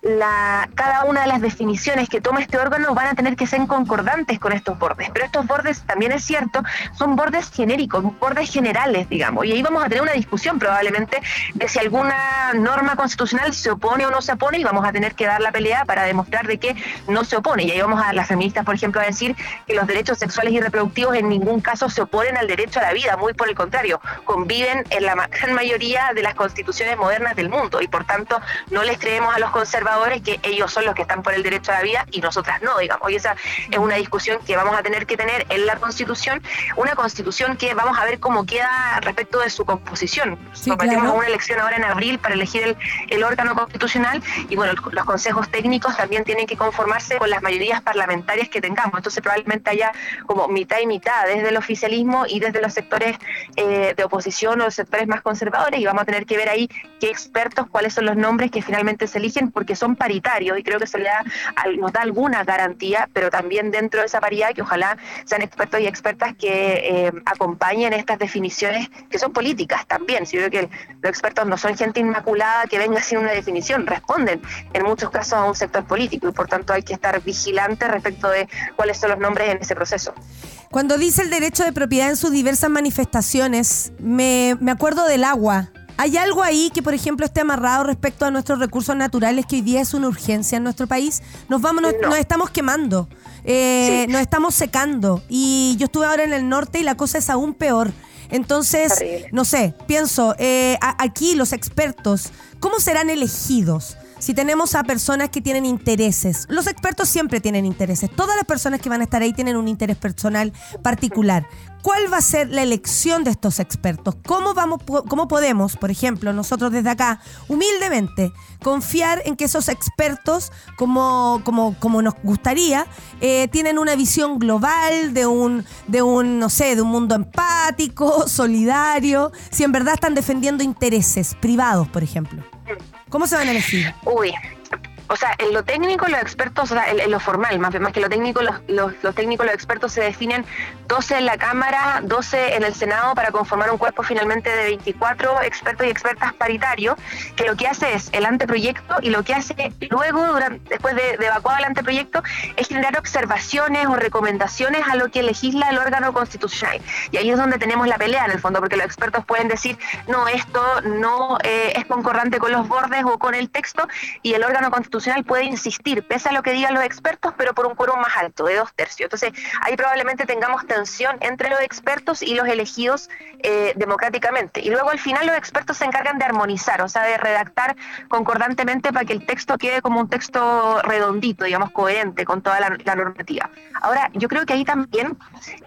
la, cada una de las definiciones que toma este órgano van a tener que ser concordantes con estos bordes. Pero estos bordes, también es cierto, son bordes genéricos, bordes generales, digamos. Y ahí vamos a tener una discusión probablemente de si alguna norma constitucional se opone o no se opone y vamos a tener que dar la pelea para demostrar de que no se opone. Y ahí vamos a las feministas, por ejemplo, a decir que los derechos sexuales y reproductivos en ningún caso se oponen al derecho a la vida, muy por el contrario, conviven en la gran mayoría de las constituciones modernas del mundo y por tanto no les creemos a los conservadores que ellos son los que están por el derecho a la vida y nosotras no, digamos. Y esa es una discusión que vamos a tener que tener en la Constitución, una Constitución que vamos a ver cómo queda respecto de su composición. Sí, una elección ahora en abril para elegir el, órgano constitucional y bueno, los consejos técnicos también tienen que conformarse con las mayorías parlamentarias que tengamos. Entonces probablemente haya como mitad y mitad desde el oficialismo y desde los sectores eh, de oposición o los sectores más conservadores y vamos a tener que ver ahí qué expertos, cuáles son los nombres que finalmente se eligen porque son paritarios y creo que eso le nos da alguna garantía, pero también dentro de esa paridad que ojalá sean expertos y expertas que eh, acompañen estas definiciones que son políticas también. Si yo creo que los expertos no son gente inmaculada que venga sin una definición, responden en muchos casos a un sector político y por tanto hay que estar vigilantes respecto de cuáles son los nombres en ese proceso. Cuando dice el derecho de propiedad en sus diversas manifestaciones, me, me acuerdo del agua ¿Hay algo ahí que, por ejemplo, esté amarrado respecto a nuestros recursos naturales que hoy día es una urgencia en nuestro país? Nos vamos, nos, estamos quemando, eh, nos estamos secando. Y yo estuve ahora en el norte y la cosa es aún peor. Entonces, no sé, pienso, eh, aquí los expertos, ¿cómo serán elegidos? Si tenemos a personas que tienen intereses. Los expertos siempre tienen intereses. Todas las personas que van a estar ahí tienen un interés personal particular. ¿Cuál va a ser la elección de estos expertos? ¿Cómo, vamos, ¿Cómo podemos, por ejemplo, nosotros desde acá, humildemente, confiar en que esos expertos, como, como, como nos gustaría, eh, tienen una visión global de un, de un, no sé, de un mundo empático, solidario, si en verdad están defendiendo intereses privados, por ejemplo? ¿Cómo se van a elegir? Uy, o sea, en lo técnico los expertos, o sea, en, lo formal, más, más que lo técnico, los, técnicos, los expertos se definen 12 en la Cámara, 12 en el Senado para conformar un cuerpo finalmente de 24 expertos y expertas paritarios, que lo que hace es el anteproyecto y lo que hace luego, después de, de evacuado el anteproyecto, es generar observaciones o recomendaciones a lo que legisla el órgano constitucional. Y ahí es donde tenemos la pelea en el fondo, porque los expertos pueden decir, no, esto no eh, es concordante con los bordes o con el texto, y el órgano constitucional puede insistir, pese a lo que digan los expertos, pero por un quórum más alto, de dos tercios. Entonces, ahí probablemente tengamos tensión entre los expertos y los elegidos eh, democráticamente. Y luego al final los expertos se encargan de armonizar, o sea, de redactar concordantemente para que el texto quede como un texto redondito, digamos, coherente con toda la, normativa. Ahora, yo creo que ahí también,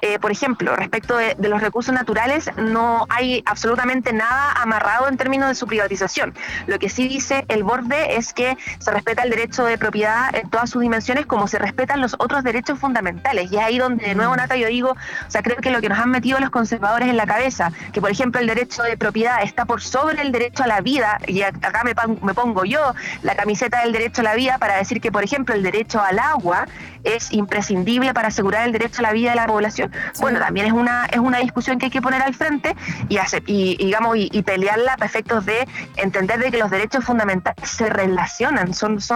eh, por ejemplo, respecto de, de los recursos naturales, no hay absolutamente nada amarrado en términos de su privatización. Lo que sí dice el borde es que se respeta respeta el derecho de propiedad en todas sus dimensiones como se respetan los otros derechos fundamentales. Y es ahí donde, de nuevo, Nata, yo digo, o sea, creo que lo que nos han metido los conservadores en la cabeza, que por ejemplo el derecho de propiedad está por sobre el derecho a la vida, y acá me, me pongo yo la camiseta del derecho a la vida para decir que, por ejemplo, el derecho al agua es imprescindible para asegurar el derecho a la vida de la población. Bueno, también es una es una discusión que hay que poner al frente y, hacer, y, digamos y, pelearla para efectos de entender de que los derechos fundamentales se relacionan, son son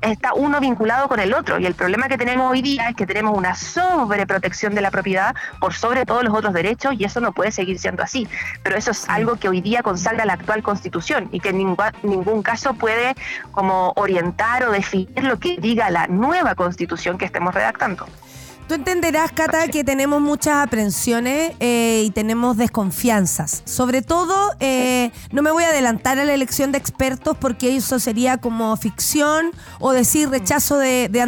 está uno vinculado con el otro y el problema que tenemos hoy día es que tenemos una sobreprotección de la propiedad por sobre todos los otros derechos y eso no puede seguir siendo así. Pero eso es algo que hoy día consagra la actual constitución y que en ningún, ningún caso puede como orientar o definir lo que diga la nueva constitución que estemos redactando. Tú entenderás, Cata, que tenemos muchas aprensiones eh, y tenemos desconfianzas. Sobre todo, eh, no me voy a adelantar a la elección de expertos porque eso sería como ficción o decir rechazo de, de,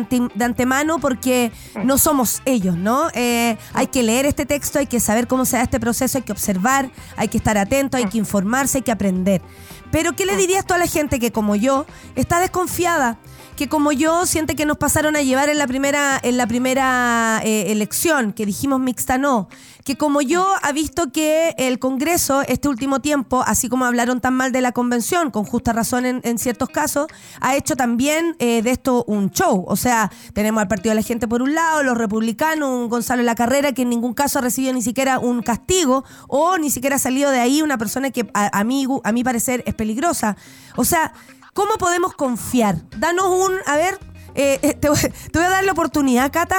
antemano porque no somos ellos, ¿no? Eh, hay que leer este texto, hay que saber cómo se da este proceso, hay que observar, hay que estar atento, hay que informarse, hay que aprender. Pero, ¿qué le dirías tú a la gente que, como yo, está desconfiada? Que como yo siente que nos pasaron a llevar en la primera, en la primera eh, elección, que dijimos mixta no, que como yo ha visto que el Congreso este último tiempo, así como hablaron tan mal de la convención, con justa razón en, ciertos casos, ha hecho también eh, de esto un show. O sea, tenemos al Partido de la Gente por un lado, los republicanos, un Gonzalo La Carrera que en ningún caso ha recibido ni siquiera un castigo o ni siquiera ha salido de ahí una persona que a, a, mí, a mi parecer es peligrosa. O sea, ¿Cómo podemos confiar? Danos un, a ver, eh, eh, te, voy, a dar la oportunidad, Cata,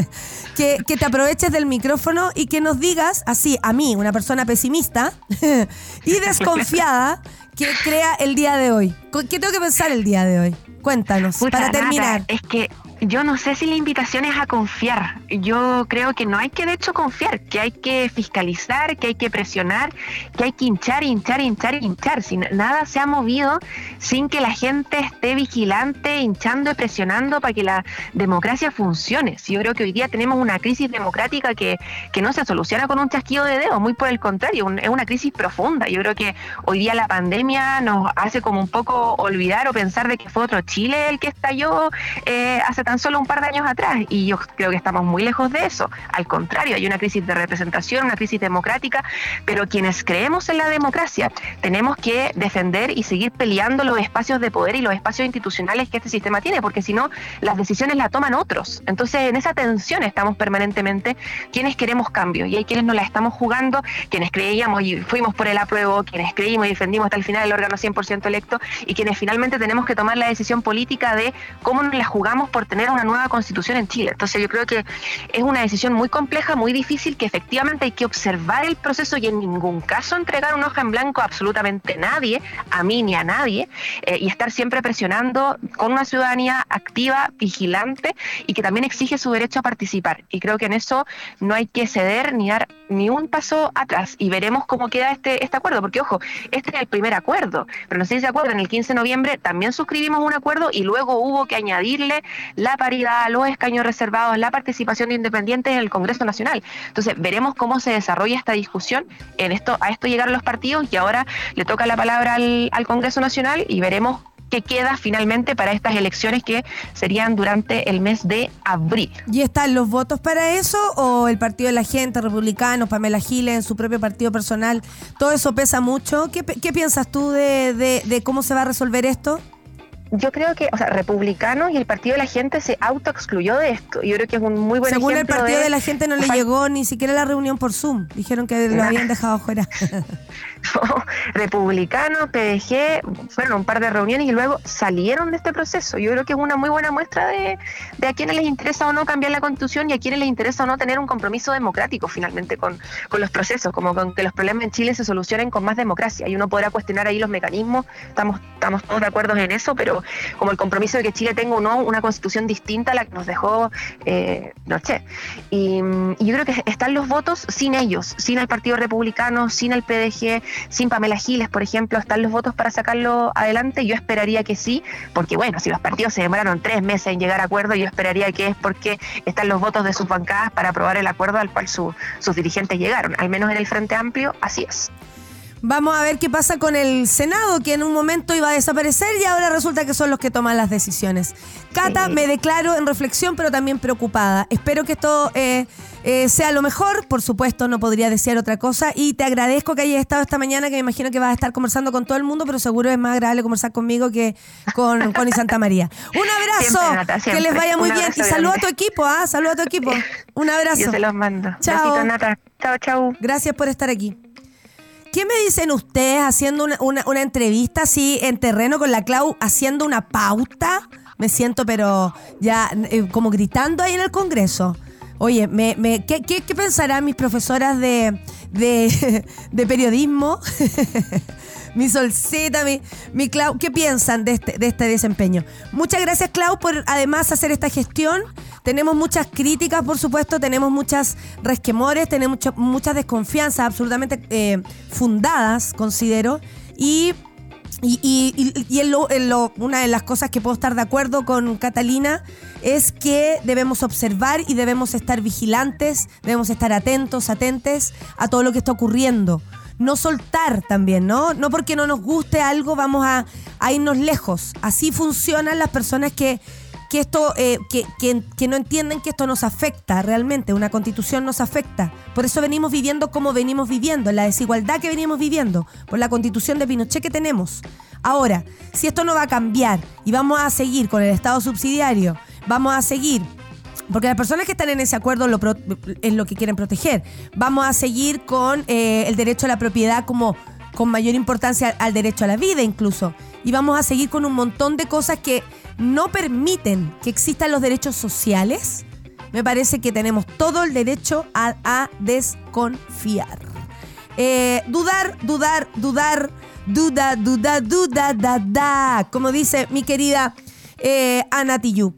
que, te aproveches del micrófono y que nos digas, así, a mí, una persona pesimista y desconfiada, que crea el día de hoy. ¿Qué tengo que pensar el día de hoy? Cuéntanos, para terminar. es que yo no sé si la invitación es a confiar. Yo creo que no hay que de hecho confiar, que hay que fiscalizar, que hay que presionar, que hay que hinchar, hinchar, hinchar, hinchar. Si nada se ha movido sin que la gente esté vigilante, hinchando y presionando para que la democracia funcione. Si yo creo que hoy día tenemos una crisis democrática que, que no se soluciona con un chasquido de dedos, muy por el contrario, es una crisis profunda. Yo creo que hoy día la pandemia nos hace como un poco olvidar o pensar de que fue otro Chile el que estalló eh, hace tan solo un par de años atrás y yo creo que estamos muy lejos de eso. Al contrario, hay una crisis de representación, una crisis democrática, pero quienes creemos en la democracia tenemos que defender y seguir peleando los espacios de poder y los espacios institucionales que este sistema tiene, porque si no, las decisiones las toman otros. Entonces, en esa tensión estamos permanentemente quienes queremos cambio y hay quienes no la estamos jugando, quienes creíamos y fuimos por el apruebo, quienes creímos y defendimos hasta el final el órgano 100% electo y quienes finalmente tenemos que tomar la decisión política de cómo nos la jugamos por tener una nueva constitución en Chile. Entonces yo creo que es una decisión muy compleja, muy difícil, que efectivamente hay que observar el proceso y en ningún caso entregar una hoja en blanco a absolutamente nadie, a mí ni a nadie, eh, y estar siempre presionando con una ciudadanía activa, vigilante y que también exige su derecho a participar. Y creo que en eso no hay que ceder ni dar ni un paso atrás y veremos cómo queda este, este acuerdo, porque ojo, este es el primer acuerdo, pero no sé si se acuerdan, el 15 de noviembre también suscribimos un acuerdo y luego hubo que añadirle la paridad, los escaños reservados, la participación de independientes en el Congreso Nacional. Entonces, veremos cómo se desarrolla esta discusión. En esto, a esto llegaron los partidos y ahora le toca la palabra al, al Congreso Nacional y veremos qué queda finalmente para estas elecciones que serían durante el mes de abril. ¿Y están los votos para eso o el Partido de la Gente, Republicano, Pamela Giles en su propio partido personal? ¿Todo eso pesa mucho? ¿Qué, piensas tú de, de cómo se va a resolver esto? Yo creo que, o sea, republicanos y el Partido de la Gente se autoexcluyó de esto. Yo creo que es un muy buen Según el Partido de, la Gente no le llegó ni siquiera la reunión por Zoom. Dijeron que lo habían dejado fuera. republicanos, PDG, fueron un par de reuniones y luego salieron de este proceso. Yo creo que es una muy buena muestra de, de a quienes les interesa o no cambiar la constitución y a quienes les interesa o no tener un compromiso democrático finalmente con, con los procesos, como con que los problemas en Chile se solucionen con más democracia. Y uno podrá cuestionar ahí los mecanismos, estamos, estamos todos de acuerdo en eso, pero como el compromiso de que Chile tenga o no una constitución distinta a la que nos dejó eh, Noche. Y, yo creo que están los votos sin ellos, sin el Partido Republicano, sin el PDG, sin Pamela Giles, por ejemplo, están los votos para sacarlo adelante. Yo esperaría que sí, porque bueno, si los partidos se demoraron tres meses en llegar a acuerdo, yo esperaría que es porque están los votos de sus bancadas para aprobar el acuerdo al cual sus dirigentes llegaron, al menos en el Frente Amplio, así es. Vamos a ver qué pasa con el Senado, que en un momento iba a desaparecer y ahora resulta que son los que toman las decisiones. Cata, Sí. me declaro en reflexión, pero también preocupada. Espero que esto eh, eh, sea lo mejor. Por supuesto, no podría desear otra cosa. Y te agradezco que hayas estado esta mañana, que me imagino que vas a estar conversando con todo el mundo, pero seguro es más agradable conversar conmigo que con Connie Santa María. Un abrazo, Siempre, Nata, que les vaya muy bien. Y saluda a tu equipo, ¿ah? Saluda a tu equipo. Un abrazo. Yo se los mando. Chao. Nata. Chao, chao. Gracias por estar aquí. ¿Qué me dicen ustedes haciendo una, una- una entrevista así en terreno con la Clau, haciendo una pauta? Me siento, pero ya eh, como gritando ahí en el Congreso. Oye, me, me- ¿qué, qué, qué pensarán mis profesoras de, de, periodismo? mi solcita, mi, mi Clau, ¿qué piensan de este, de este desempeño? Muchas gracias, Clau, por además hacer esta gestión. Tenemos muchas críticas, por supuesto, tenemos muchas resquemores, tenemos mucha- muchas desconfianzas absolutamente eh, fundadas, considero. Y y, y- y- una de las cosas que puedo estar de acuerdo con Catalina es que debemos observar y debemos estar vigilantes, debemos estar atentos, atentes a todo lo que está ocurriendo. No soltar también, ¿no? No porque no nos guste algo vamos a, a irnos lejos. Así funcionan las personas que, que esto, eh, que, que- no entienden que esto nos afecta realmente, una constitución nos afecta. Por eso venimos viviendo como venimos viviendo, la desigualdad que venimos viviendo, por la constitución de Pinochet que tenemos. Ahora, si esto no va a cambiar y vamos a seguir con el Estado subsidiario, vamos a seguir porque las personas que están en ese acuerdo lo es lo que quieren proteger. Vamos a seguir con eh, el derecho a la propiedad como con mayor importancia al derecho a la vida incluso. Y vamos a seguir con un montón de cosas que no permiten que existan los derechos sociales. Me parece que tenemos todo el derecho a, desconfiar. Eh, dudar, dudar, dudar, duda, duda, duda, da, da. Como dice mi querida eh, Ana Tijoux.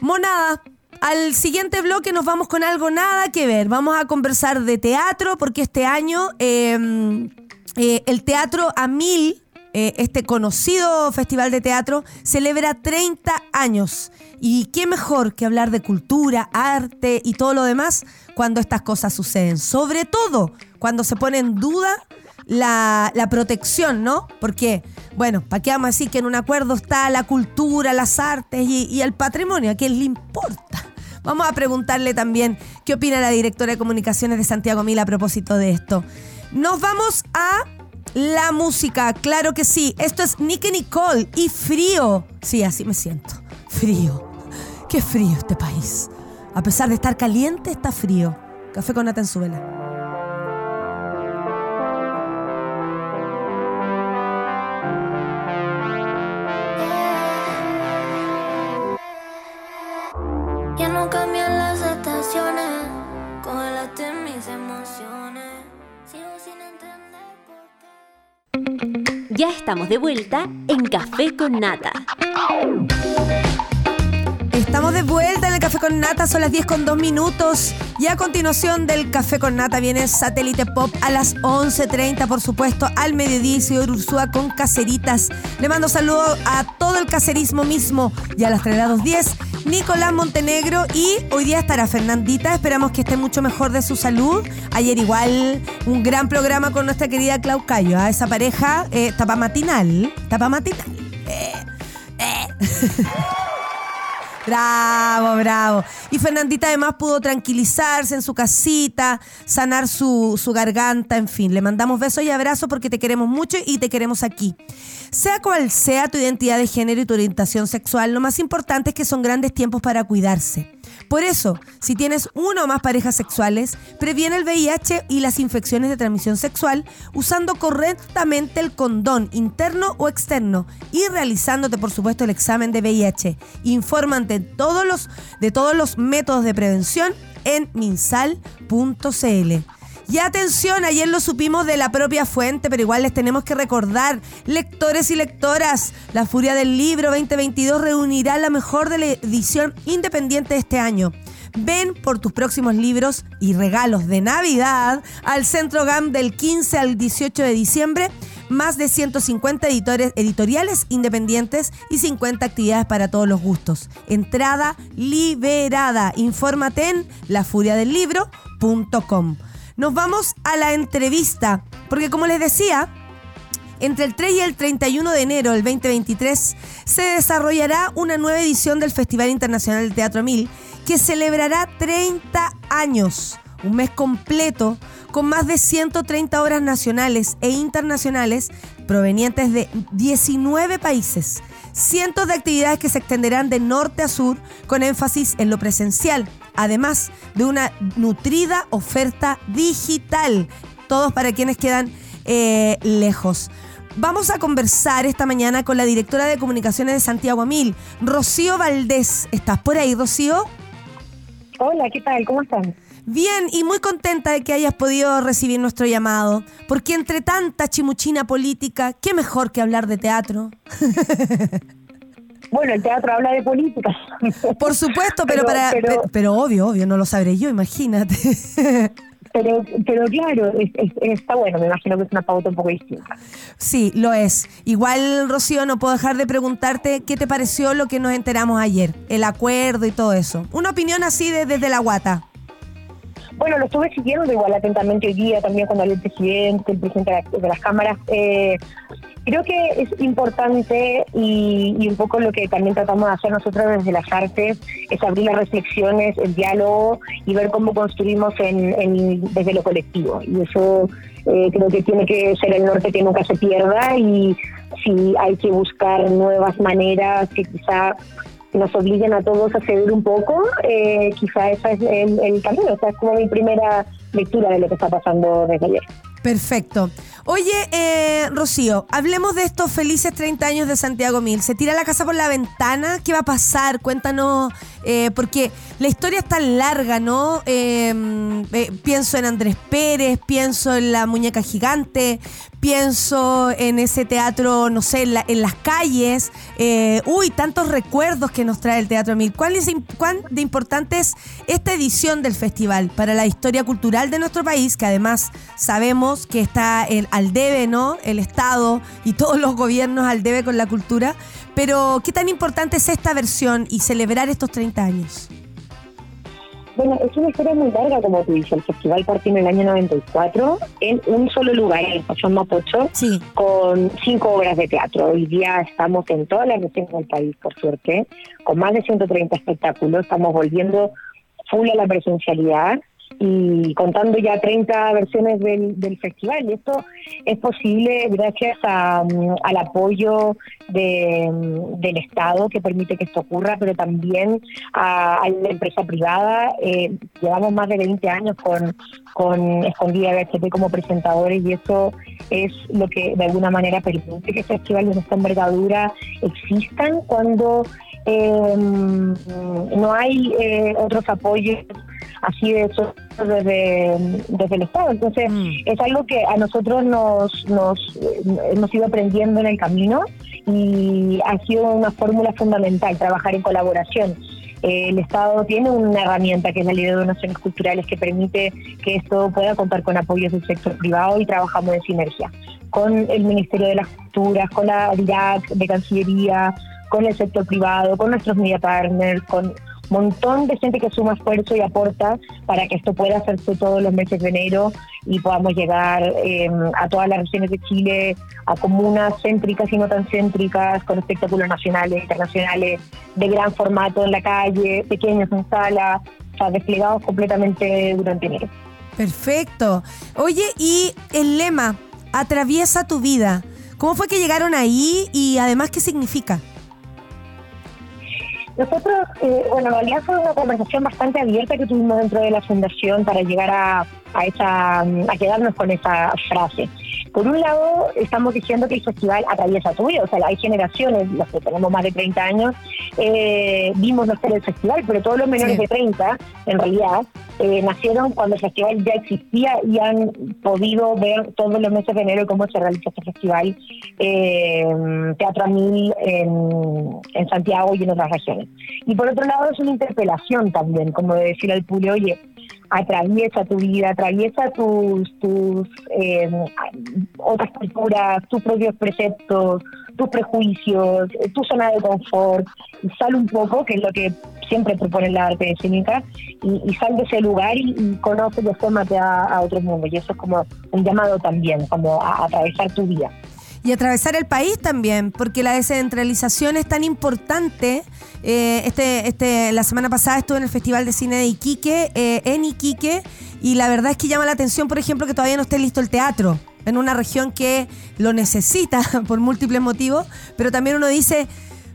Monada, al siguiente bloque nos vamos con algo nada que ver. Vamos a conversar de teatro porque este año eh, eh, el Teatro a Mil, eh, este conocido festival de teatro, celebra 30 años. Y qué mejor que hablar de cultura, arte y todo lo demás cuando estas cosas suceden. Sobre todo cuando se pone en duda la, la protección, ¿no? Porque, bueno, ¿para qué vamos a decir que en un acuerdo está la cultura, las artes y, y el patrimonio? ¿A quién le importa? Vamos a preguntarle también qué opina la directora de comunicaciones de Santiago Mil a propósito de esto. Nos vamos a la música, claro que sí. Esto es Nicky Nicole y frío. Sí, así me siento. Frío. Qué frío este país. A pesar de estar caliente, está frío. Café con nata en su vela. Ya no Ya estamos de vuelta en Café con Nata. Estamos de vuelta Café con Nata, son las 10 con 2 minutos. Y a continuación del Café con Nata viene Satélite Pop a las 11.30, por supuesto, al mediodía señor Ursúa con Caceritas. Le mando saludos a todo el cacerismo mismo y a las 3 lados 10, Nicolás Montenegro y hoy día estará Fernandita. Esperamos que esté mucho mejor de su salud. Ayer igual un gran programa con nuestra querida Clau Cayo, a esa pareja eh, tapa matinal, tapa matinal. Eh, eh. Bravo, bravo. Y Fernandita además pudo tranquilizarse en su casita, sanar su, su garganta, en fin. Le mandamos besos y abrazos porque te queremos mucho y te queremos aquí. Sea cual sea tu identidad de género y tu orientación sexual, lo más importante es que son grandes tiempos para cuidarse. Por eso, si tienes una o más parejas sexuales, previene el VIH y las infecciones de transmisión sexual usando correctamente el condón interno o externo y realizándote, por supuesto, el examen de VIH. Infórmate todos los, de todos los métodos de prevención en minsal.cl. Y atención, ayer lo supimos de la propia fuente, pero igual les tenemos que recordar, lectores y lectoras, la Furia del Libro 2022 reunirá la mejor de la edición independiente de este año. Ven por tus próximos libros y regalos de Navidad al Centro GAM del 15 al 18 de diciembre. Más de 150 editores, editoriales independientes y 50 actividades para todos los gustos. Entrada liberada. Infórmate en lafuriadelibro.com. Nos vamos a la entrevista, Porque como les decía, entre el 3 y el 31 de enero del 2023 se desarrollará una nueva edición del Festival Internacional del Teatro Mil que celebrará 30 años, un mes completo con más de 130 obras nacionales e internacionales provenientes de 19 países. Cientos de actividades que se extenderán de norte a sur con énfasis en lo presencial, además de una nutrida oferta digital, todos para quienes quedan eh, lejos. Vamos a conversar esta mañana con la directora de comunicaciones de Santiago Mil, Rocío Valdés. ¿Estás por ahí, Rocío? Hola, ¿qué tal? ¿Cómo están? Bien, y muy contenta de que hayas podido recibir nuestro llamado, porque entre tanta chimuchina política, ¿qué mejor que hablar de teatro? Bueno, el teatro habla de política. Por supuesto, pero, para pero, pero, pero obvio, obvio, no lo sabré yo, imagínate. pero, pero claro, es- es- está bueno, me imagino que es una pauta un poco distinta. Sí, lo es. Igual, Rocío, no puedo dejar de preguntarte qué te pareció lo que nos enteramos ayer, el acuerdo y todo eso. Una opinión así de- desde la guata. Bueno, lo estuve siguiendo igual atentamente hoy día también cuando habló el presidente, el presidente de, la- de las cámaras. Eh, creo que es importante y, y un poco lo que también tratamos de hacer nosotros desde las artes es abrir las reflexiones, el diálogo y ver cómo construimos en, en- desde lo colectivo. Y eso eh, creo que tiene que ser el norte que nunca se pierda y si hay que buscar nuevas maneras que quizá nos obliguen a todos a ceder un poco, eh, quizá ese es el, camino. O es como mi primera lectura de lo que está pasando desde ayer. Perfecto. Oye, eh, Rocío, hablemos de estos felices 30 años de Santiago Mil. ¿Se tira la casa por la ventana? ¿Qué va a pasar? Cuéntanos, eh, porque la historia es tan larga, ¿no? Eh, eh, pienso en Andrés Pérez, pienso en la muñeca gigante, pienso en ese teatro, no sé, en, la- en las calles. Uy, tantos recuerdos que nos trae el Teatro Mil. ¿Cuál, es, im- ¿Cuán de importante es esta edición del festival para la historia cultural de nuestro país, que además sabemos que está el- al debe, ¿no? El Estado y todos los gobiernos al debe con la cultura. Pero, ¿qué tan importante es esta versión y celebrar estos 30 años? Bueno, es una historia muy larga, como tú dices. El festival partió en el año 94 en un solo lugar, en Pachón Mapocho, Sí. con cinco obras de teatro. Hoy día estamos en todas las regiones del país, por suerte, con más de 130 espectáculos. Estamos volviendo full a la presencialidad y contando ya 30 versiones del, del festival. Y esto es posible gracias a, mm, al apoyo de, mm, del Estado que permite que esto ocurra, pero también a, la empresa privada. Eh, llevamos más de 20 años con, con Escondida BHP como presentadores y eso es lo que de alguna manera permite que festivales de esta envergadura existan cuando eh, no hay eh, otros apoyos así de eso desde, desde el Estado. Entonces, Mm. es algo que a nosotros nos, nos eh, hemos ido aprendiendo en el camino y ha sido una fórmula fundamental, trabajar en colaboración. Eh, el Estado tiene una herramienta que es la ley de donaciones culturales que permite que esto pueda contar con apoyos del sector privado y trabajamos en sinergia con el Ministerio de las Culturas, con la DIRAC de Cancillería, con el sector privado, con nuestros media partners, con montón de gente que suma esfuerzo y aporta para que esto pueda hacerse todos los meses de enero y podamos llegar eh, a todas las regiones de Chile, a comunas céntricas y no tan céntricas, con espectáculos nacionales, internacionales, de gran formato en la calle, pequeños en sala, desplegados completamente durante enero. Perfecto. Oye, y el lema, atraviesa tu vida. ¿Cómo fue que llegaron ahí y además qué significa? Nosotros, eh, bueno, en realidad fue una conversación bastante abierta que tuvimos dentro de la fundación para llegar a, a, esa, a quedarnos con esa frase. Por un lado, estamos diciendo que el festival atraviesa tu vida, o sea, hay generaciones, los que tenemos más de 30 años, eh, vimos nacer el festival, pero todos los menores Sí. de 30, en realidad, eh, nacieron cuando el festival ya existía y han podido ver todos los meses de enero cómo se realiza este festival eh, Teatro a Mil en, en Santiago y en otras regiones. Y por otro lado es una interpelación también, como de decir al público, oye, atraviesa tu vida, atraviesa tus, tus eh, otras culturas, tus propios preceptos, tus prejuicios, eh, tu zona de confort, y sal un poco, que es lo que siempre propone la arte escénica, y, y sal de ese lugar y, y conoce y asómate a, a otros mundos. Y eso es como un llamado también, como a atravesar tu vida. y atravesar el país también, porque la descentralización es tan importante. Eh, este, este, la semana pasada estuve en el Festival de Cine de Iquique, eh, en Iquique, y la verdad es que llama la atención, por ejemplo, que todavía no esté listo el teatro en una región que lo necesita por múltiples motivos, pero también uno dice,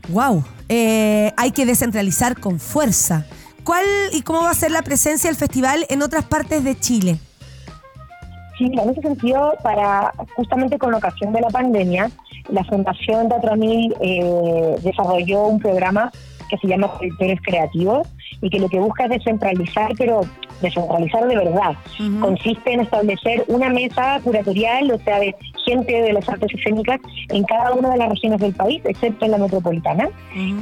wow, eh, hay que descentralizar con fuerza. ¿Cuál y cómo va a ser la presencia del festival en otras partes de Chile? Sí, en ese sentido, para justamente con ocasión de la pandemia, la Fundación Teatro Mil eh, desarrolló un programa que se llama Proyectores Creativos y que lo que busca es descentralizar, pero descentralizar de verdad. Consiste en establecer una mesa curatorial, o sea, de gente de las artes escénicas en cada una de las regiones del país, excepto en la metropolitana.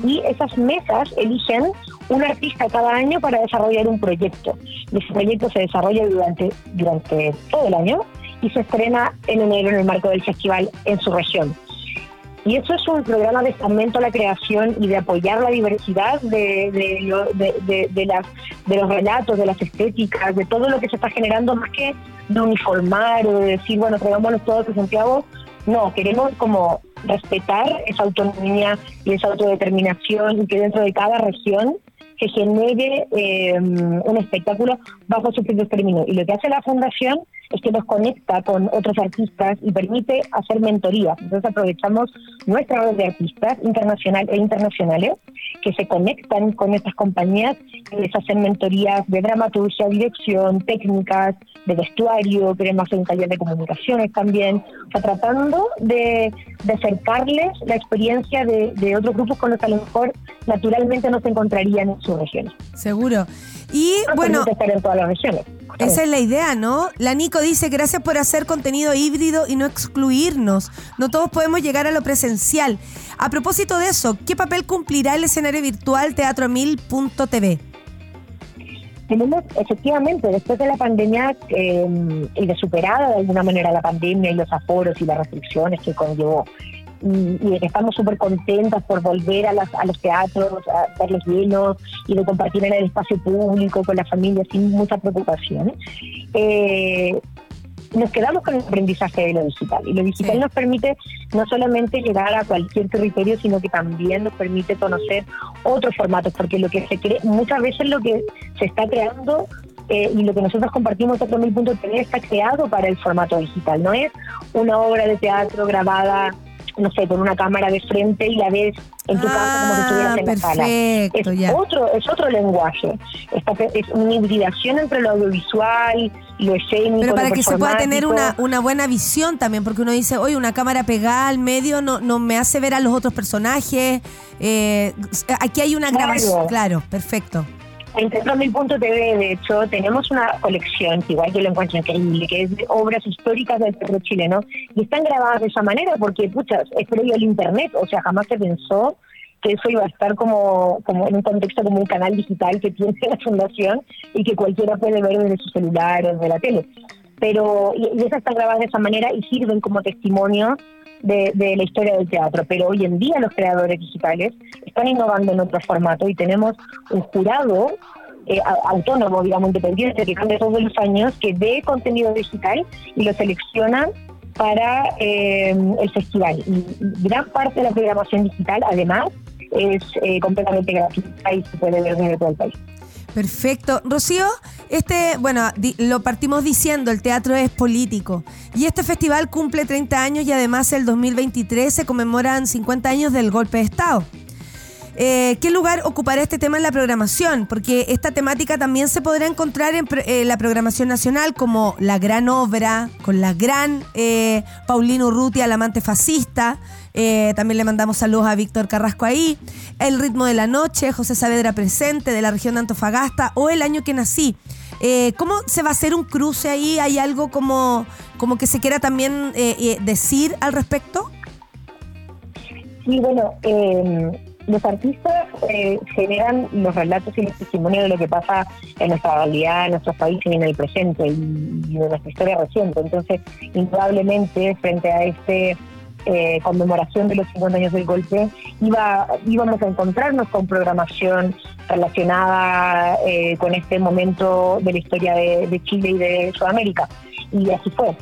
Y esas mesas eligen un artista cada año para desarrollar un proyecto. Y ese proyecto se desarrolla durante, durante todo el año y se estrena en enero en el marco del festival en su región. Y eso es un programa de fomento a la creación y de apoyar la diversidad de, de, de, de- las, de los relatos, de las estéticas, de todo lo que se está generando, más que de uniformar o de decir, bueno, traigámonos todos de Santiago. No, queremos como respetar esa autonomía y esa autodeterminación y que dentro de cada región se genere eh, un espectáculo bajo sus propios términos. Y lo que hace la fundación es que nos conecta con otros artistas y permite hacer mentoría. Entonces aprovechamos nuestra red de artistas internacional e internacionales que se conectan con estas compañías y les hacen mentorías de dramaturgia, dirección, técnicas, de vestuario, queremos hacer un taller de comunicaciones también, o sea, tratando de, de acercarles la experiencia de, de otros grupos con los que a lo mejor naturalmente no se encontrarían en sus regiones. Seguro. Y No bueno, permite estar en todas las regiones. Esa es la idea, ¿no? La Nico dice, gracias por hacer contenido híbrido y no excluirnos. No todos podemos llegar a lo presencial. A propósito de eso, ¿qué papel cumplirá el escenario virtual teatromil.tv? Tenemos, efectivamente, después de la pandemia eh, y de superada de alguna manera la pandemia y los aforos y las restricciones que conllevó, y, y estamos súper contentas por volver a, las, a los teatros, a verlos llenos y de compartir en el espacio público con la familia sin mucha preocupación, eh, nos quedamos con el aprendizaje de lo digital. Y lo digital Sí. nos permite no solamente llegar a cualquier territorio, sino que también nos permite conocer otros formatos, porque lo que se cree, muchas veces lo que se está creando eh, y lo que nosotros compartimos en 4000.tv está creado para el formato digital. No es una obra de teatro grabada, no sé, con una cámara de frente y la ves en tu casa como si estuvieras en la sala. Ah, perfecto, Es ya. otro, es otro lenguaje. Esta es una hibridación entre lo audiovisual y lo escénico. Pero para lo que se pueda tener una, una buena visión también, porque uno dice, oye, una cámara pegada al medio no, no me hace ver a los otros personajes. Eh, aquí hay una Claro. grabación. Claro, perfecto. En Centro.tv, de hecho, tenemos una colección, que igual yo lo encuentro increíble, que es de obras históricas del teatro chileno, y están grabadas de esa manera porque, pucha, es previo al Internet, o sea, jamás se pensó que eso iba a estar como, como en un contexto como un canal digital que tiene la fundación y que cualquiera puede ver desde su celular o desde la tele. Pero, y esas están grabadas de esa manera y sirven como testimonio de, de la historia del teatro. Pero hoy en día los creadores digitales están innovando en otro formato y tenemos un jurado eh, autónomo, digamos, independiente, que cambia todos los años, que ve contenido digital y lo selecciona para eh, el festival. Y gran parte de la programación digital, además, es eh, completamente gratuita y se puede ver desde todo el país. Perfecto. Rocío, este, bueno, lo partimos diciendo, el teatro es político. Y este festival cumple 30 años y además el 2023 se conmemoran 50 años del golpe de Estado. Eh, ¿Qué lugar ocupará este tema en la programación? Porque esta temática también se podrá encontrar en eh, la programación nacional como La Gran Obra, con la gran eh, Paulino Urrutia, el amante fascista. También le mandamos saludos a Víctor Carrasco ahí. El ritmo de la noche, José Saavedra presente, de la región de Antofagasta, o El año que nací. ¿Cómo se va a hacer un cruce ahí? ¿Hay algo como, como que se quiera también decir al respecto? Sí, bueno, los artistas eh, generan los relatos y los testimonios de lo que pasa en nuestra realidad, en nuestros países y en el presente y, y en nuestra historia reciente. Entonces, indudablemente, frente a este eh, conmemoración de los 50 años del golpe, iba, íbamos a encontrarnos con programación relacionada eh, con este momento de la historia de, de Chile y de Sudamérica. Y así fue.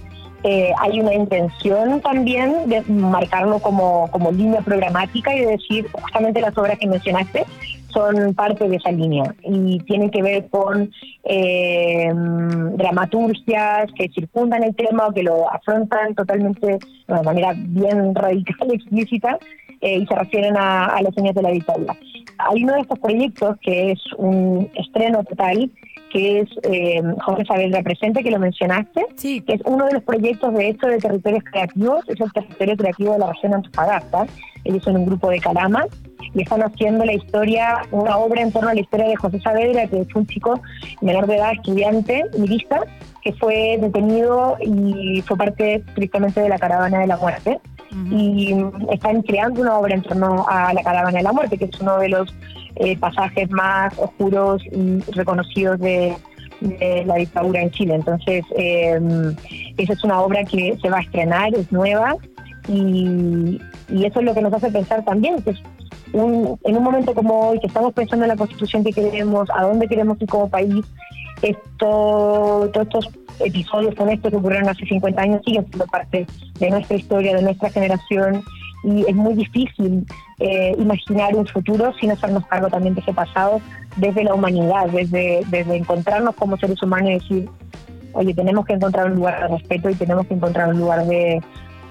Eh, hay una intención también de marcarlo como, como línea programática y de decir justamente las obras que mencionaste son parte de esa línea y tienen que ver con eh, dramaturgias que circundan el tema o que lo afrontan totalmente de manera bien radical y explícita eh, y se refieren a, a los años de la dictadura. Hay uno de estos proyectos que es un estreno total que es eh, Jorge Saavedra Presente, que lo mencionaste, Sí. que es uno de los proyectos de hecho de territorios creativos, es el territorio creativo de la región de Antofagasta, ellos son un grupo de Calama, y están haciendo la historia, una obra en torno a la historia de José Saavedra, que es un chico menor de edad, estudiante, milista, que fue detenido y fue parte tristemente de la caravana de la muerte. Y mm, están creando una obra en torno a la caravana de la muerte, que es uno de los eh, pasajes más oscuros y reconocidos de, de la dictadura en Chile. Entonces, eh, esa es una obra que se va a estrenar, es nueva, y, eso es lo que nos hace pensar también, que en un momento como hoy, que estamos pensando en la constitución que queremos, a dónde queremos ir como país, esto, todos estos episodios con esto que ocurrieron hace 50 años siguen siendo parte de nuestra historia, de nuestra generación, y es muy difícil eh, imaginar un futuro sin hacernos cargo también de ese pasado desde la humanidad, desde, desde encontrarnos como seres humanos y decir, oye, tenemos que encontrar un lugar de respeto y tenemos que encontrar un lugar de,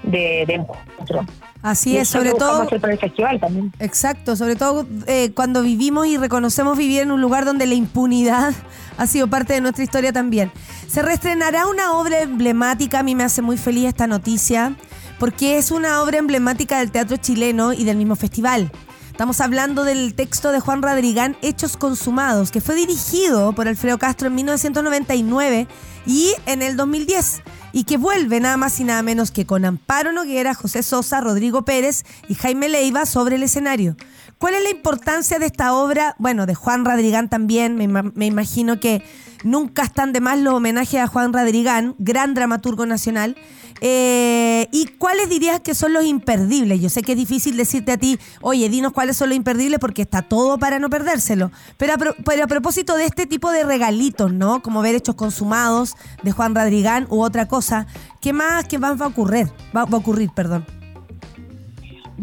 de, de encuentro. Así es, sobre todo... hacer con el festival también. Exacto, sobre todo eh, cuando vivimos y reconocemos vivir en un lugar donde la impunidad ha sido parte de nuestra historia también. Se reestrenará una obra emblemática, a mí me hace muy feliz esta noticia, porque es una obra emblemática del teatro chileno y del mismo festival. Estamos hablando del texto de Juan Radrigán, Hechos Consumados, que fue dirigido por Alfredo Castro en 1999 y en el 2010, y que vuelve nada más y nada menos que con Amparo Noguera, José Sosa, Rodrigo Pérez y Jaime Leiva sobre el escenario. ¿Cuál es la importancia de esta obra? Bueno, de Juan Radrigán también, me, ima- me imagino que nunca están de más los homenajes a Juan Radrigán, gran dramaturgo nacional. Eh, ¿Y cuáles dirías que son los imperdibles? Yo sé que es difícil decirte a ti, oye, dinos cuáles son los imperdibles porque está todo para no perdérselo. Pero a, propósito de este tipo de regalitos, ¿no? Como ver hechos consumados de Juan Radrigán u otra cosa, ¿qué más, qué va a ocurrir? Va a ocurrir, perdón.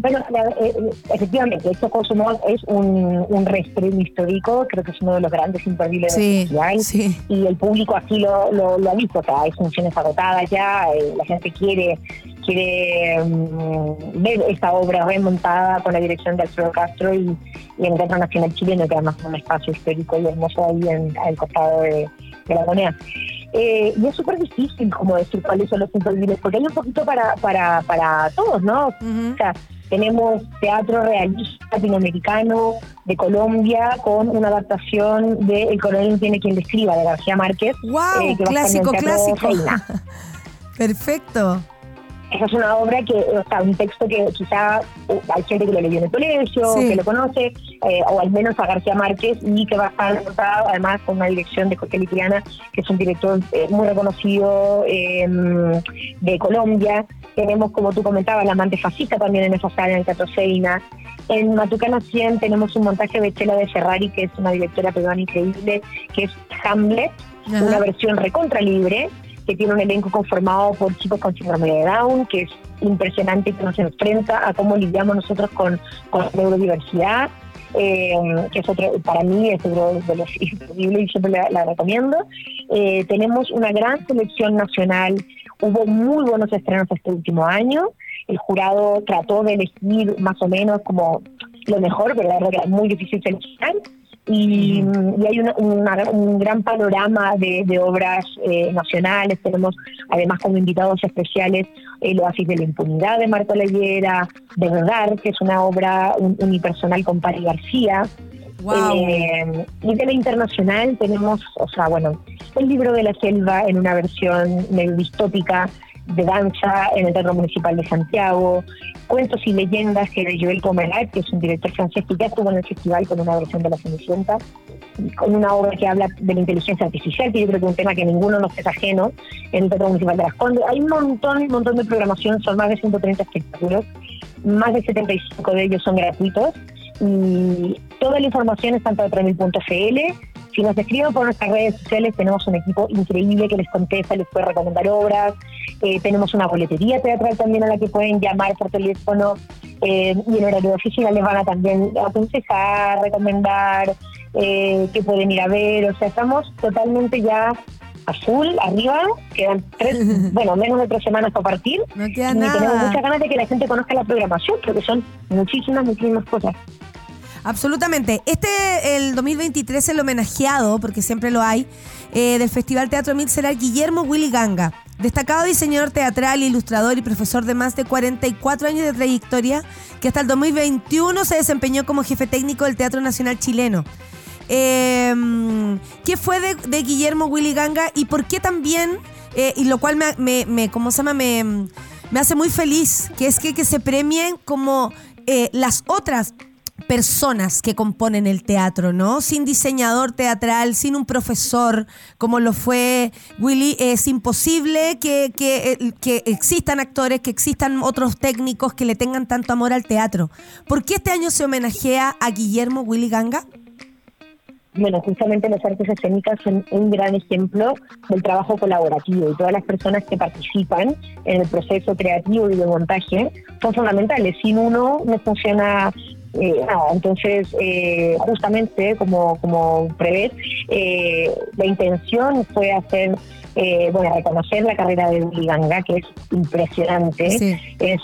Bueno, la- eh, eh, efectivamente, esto consumo es un, un histórico, creo que es uno de los grandes imperdibles Sí, del festival. sí. Y el público así lo, lo, lo ha visto, o sea, hay funciones agotadas ya, eh, la gente quiere quiere mm, ver esta obra remontada con la dirección de Alfredo Castro y, y en el Teatro Nacional Chileno, que además es un espacio histórico y hermoso ahí en, al costado de, de la moneda. Eh, y es súper difícil como decir cuáles son los imperdibles, porque hay un poquito para, para, para todos, ¿no? O sea, tenemos teatro realista latinoamericano de Colombia con una adaptación de El coronel no tiene quien le escriba de García Márquez. ¡Wow! eh, que clásico, clásico. Perfecto. Esa es una obra que, o sea, un texto que quizá uh, hay gente que lo leyó en el colegio, Sí. que lo conoce, eh, o al menos a García Márquez, y que va a estar adaptado además con una dirección de Jorge Litriana, que es un director eh, muy reconocido eh, de Colombia. Tenemos, como tú comentabas, la amante fascista también en esa sala, en Seina. En Matucana 100 tenemos un montaje de Chela de Ferrari, que es una directora peruana increíble, que es Hamlet, Ajá. una versión recontra libre, que tiene un elenco conformado por chicos con síndrome de Down, que es impresionante que nos enfrenta a cómo lidiamos nosotros con, con la neurodiversidad, eh, que es otro, para mí es otro de los increíbles y siempre la, la recomiendo. Eh, tenemos una gran selección nacional, hubo muy buenos estrenos este último año, el jurado trató de elegir más o menos como lo mejor, pero la verdad que era muy difícil seleccionar. Y, y hay una- una- un gran panorama de, de obras eh, nacionales. Tenemos además como invitados especiales el Oasis de la Impunidad de Marco Leyera, de Verdad, que es una obra un- unipersonal con Pari García. Wow. Eh, y de la internacional tenemos, o sea, bueno, el libro de la selva en una versión medio distópica de danza en el Teatro Municipal de Santiago, Cuentos y Leyendas de Joel Comelat, que es un director francés que ya estuvo en el festival con una versión de La Cenicienta, con una obra que habla de la inteligencia artificial, que yo creo que es un tema que ninguno nos es ajeno en el Teatro Municipal de Las Condes. Hay un montón, un montón de programación, son más de 130 espectáculos, más de 75 de ellos son gratuitos y toda la información está en teatromil.cl. Si nos escriben por nuestras redes sociales, tenemos un equipo increíble que les contesta, les puede recomendar obras. Eh, tenemos una boletería teatral también a la que pueden llamar por teléfono eh, y en horario de oficina les van a también aconsejar, recomendar eh, que pueden ir a ver. O sea, estamos totalmente ya a full, arriba. Quedan tres, bueno, menos de tres semanas para partir. No queda y tenemos muchas ganas de que la gente conozca la programación, porque son muchísimas, muchísimas cosas. Absolutamente. Este, el 2023, el homenajeado, porque siempre lo hay, eh, del Festival Teatro Mil será Guillermo Willy Ganga. Destacado diseñador teatral, ilustrador y profesor de más de 44 años de trayectoria, que hasta el 2021 se desempeñó como jefe técnico del Teatro Nacional Chileno. Eh, ¿Qué fue de, Guillermo Willy Ganga y por qué también, eh, y lo cual me, me, me- ¿cómo se llama? Me, me hace muy feliz, que es que, que se premien como eh, las otras personas que componen el teatro, ¿no? Sin diseñador teatral, sin un profesor como lo fue Willy, es imposible que, que, eh, que existan actores, que existan otros técnicos que le tengan tanto amor al teatro. ¿Por qué este año se homenajea a Guillermo Willy Ganga? Bueno, justamente las artes escénicas son un gran ejemplo del trabajo colaborativo y todas las personas que participan en el proceso creativo y de montaje son fundamentales. Sin uno no funciona eh, nada. Entonces, eh, justamente como, como prevés, eh, la intención fue hacer, eh, bueno, reconocer la carrera de Willy Ganga, que es impresionante Sí. es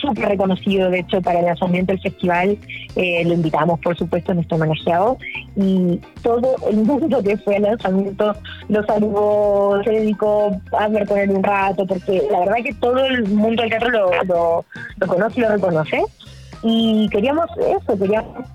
súper reconocido, de hecho, para el lanzamiento del festival. eh, lo invitamos, por supuesto, a nuestro homenajeado. Y todo el mundo que fue al lanzamiento lo saludó, se dedicó a ver con él un rato, porque la verdad que todo el mundo del teatro lo, lo, lo conoce y lo reconoce. Y queríamos eso, queríamos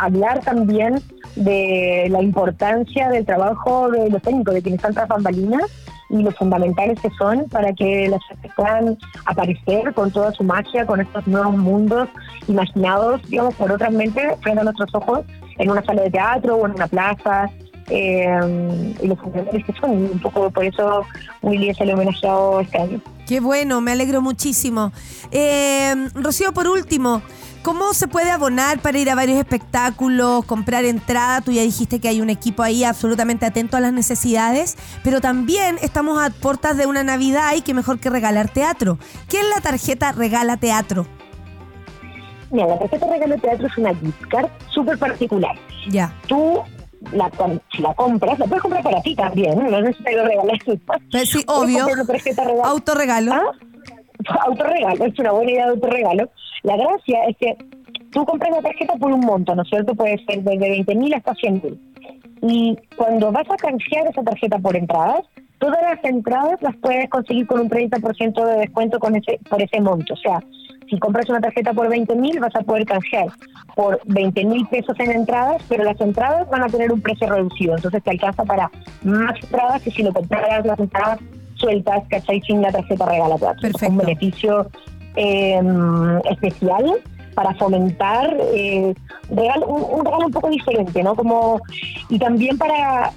hablar también de la importancia del trabajo de los técnicos, de quienes están tras bambalinas y lo fundamentales que son para que las artes puedan aparecer con toda su magia, con estos nuevos mundos imaginados, digamos, por otras mentes frente a nuestros ojos en una sala de teatro o en una plaza. Eh, los fundamentales que son, un poco por eso Willy es el homenajeado este año. Qué bueno, me alegro muchísimo. Eh, Rocío, por último, ¿cómo se puede abonar para ir a varios espectáculos, comprar entrada? Tú ya dijiste que hay un equipo ahí absolutamente atento a las necesidades, pero también estamos a puertas de una Navidad y qué mejor que regalar teatro. ¿Qué es la tarjeta Regala Teatro? Mira, la tarjeta regalo de teatro es una gift card súper particular. Ya. Tú, la, si la compras, la puedes comprar para ti también, no es necesario regalar. Pues sí, obvio. Autorregalo. ¿Ah? Autorregalo, es una buena idea de autorregalo. La gracia es que tú compras la tarjeta por un monto, ¿no es cierto? Puede ser desde 20 mil hasta 100 mil. Y cuando vas a canjear esa tarjeta por entradas, todas las entradas las puedes conseguir con un 30% de descuento con ese, por ese monto. O sea, si compras una tarjeta por 20 mil, vas a poder canjear por 20 mil pesos en entradas, pero las entradas van a tener un precio reducido. Entonces te alcanza para más entradas que si lo compraras las entradas sueltas, ¿cachai? Sin la tarjeta regala Perfecto. un beneficio eh, especial para fomentar eh, regalo- un, un regalo un poco diferente, ¿no? Como y también para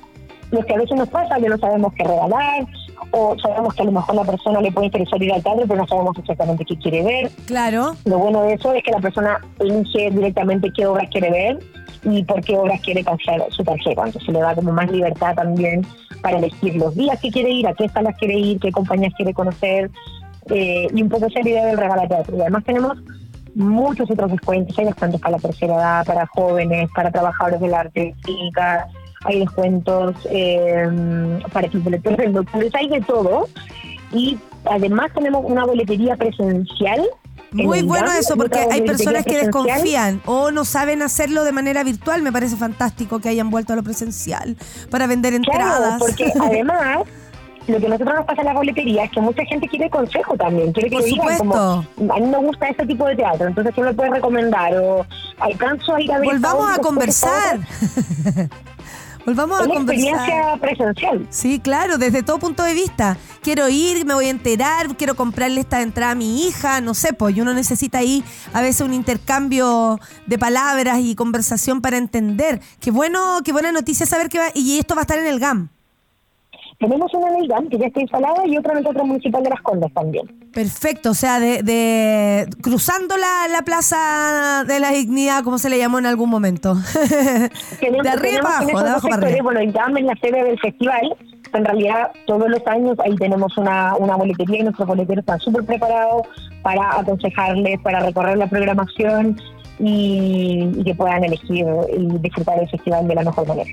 los que a veces nos pasa que no sabemos qué regalar o sabemos que a lo mejor la persona le puede interesar ir al teatro pero no sabemos exactamente qué quiere ver. Claro. Lo bueno de eso es que la persona elige directamente qué obras quiere ver y por qué obras quiere canjear su tarjeta. Entonces le da como más libertad también para elegir los días que quiere ir, a qué salas quiere ir, qué compañías quiere conocer eh, y un poco esa idea del regalo teatro. Y además tenemos muchos otros descuentos. Hay descuentos para la tercera edad, para jóvenes, para trabajadores del arte, clínica, hay descuentos eh, para lectores, doctores, hay de todo. Y además tenemos una boletería presencial. en Muy bueno eso, porque hay personas que desconfían o no saben hacerlo de manera virtual. Me parece fantástico que hayan vuelto a lo presencial para vender Claro, entradas. porque además lo que a nosotros nos pasa en la boletería es que mucha gente quiere consejo también, quiere que Por le digan como, a mí me gusta este tipo de teatro, entonces ¿qué me puedes recomendar? O alcanzo a ir a ver Volvamos a conversar. Volvamos a conversar. experiencia presencial. Sí, claro, desde todo punto de vista. Quiero ir, me voy a enterar, quiero comprarle esta entrada a mi hija, no sé, pues y uno necesita ahí a veces un intercambio de palabras y conversación para entender. Qué bueno, qué buena noticia saber que va, y esto va a estar en el GAM. Tenemos una en el GAM que ya está instalada y otra en el Teatro Municipal de Las Condes también. Perfecto, o sea, de, de cruzando la, la Plaza de la Dignidad, como se le llamó en algún momento. Tenemos, de arriba abajo, de abajo para arriba. bueno, el GAM es la sede del festival. En realidad, todos los años ahí tenemos una, una boletería y nuestros boleteros están súper preparados para aconsejarles, para recorrer la programación y, y que puedan elegir y disfrutar del festival de la mejor manera.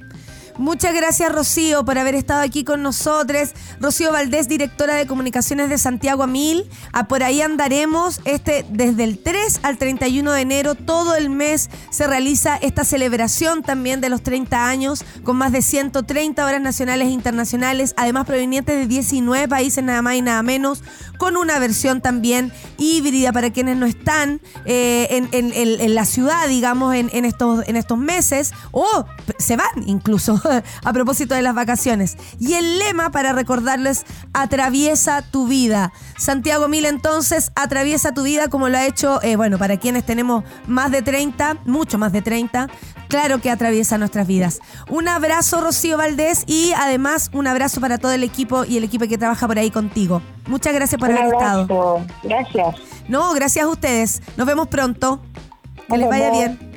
Muchas gracias, Rocío, por haber estado aquí con nosotros. Rocío Valdés, directora de comunicaciones de Santiago a Mil. Ah, por ahí andaremos este, desde el 3 al 31 de enero. Todo el mes se realiza esta celebración también de los 30 años, con más de 130 horas nacionales e internacionales, además provenientes de 19 países, nada más y nada menos, con una versión también híbrida para quienes no están eh, en, en- la ciudad, digamos, en estos, en estos meses, o se van incluso a propósito de las vacaciones. Y el lema para recordarles, atraviesa tu vida. Santiago Mil entonces atraviesa tu vida como lo ha hecho, eh, bueno, para quienes tenemos más de 30, mucho más de 30, claro que atraviesa nuestras vidas. Un abrazo, Rocío Valdés, y además un abrazo para todo el equipo y el equipo que trabaja por ahí contigo. Muchas gracias por Un haber estado. abrazo. Gracias. No, gracias a ustedes. Nos vemos pronto. Que les vaya bien.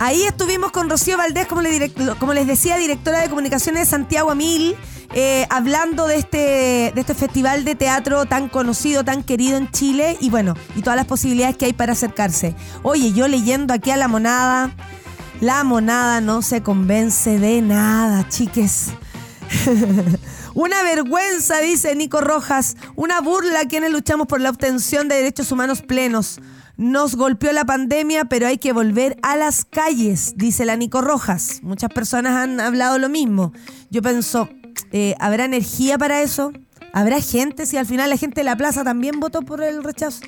Ahí estuvimos con Rocío Valdés, como, le les decía, directora de comunicaciones de Santiago Amil, eh, hablando de este, de este festival de teatro tan conocido, tan querido en Chile y bueno, y todas las posibilidades que hay para acercarse. Oye, yo leyendo aquí a la monada, la monada no se convence de nada, chiques. Una vergüenza, dice Nico Rojas. Una burla a quienes luchamos por la obtención de derechos humanos plenos. Nos golpeó la pandemia, pero hay que volver a las calles, dice la Nico Rojas. Muchas personas han hablado lo mismo. Yo pienso, eh, ¿habrá energía para eso? ¿Habrá gente? Si al final la gente de la plaza también votó por el rechazo.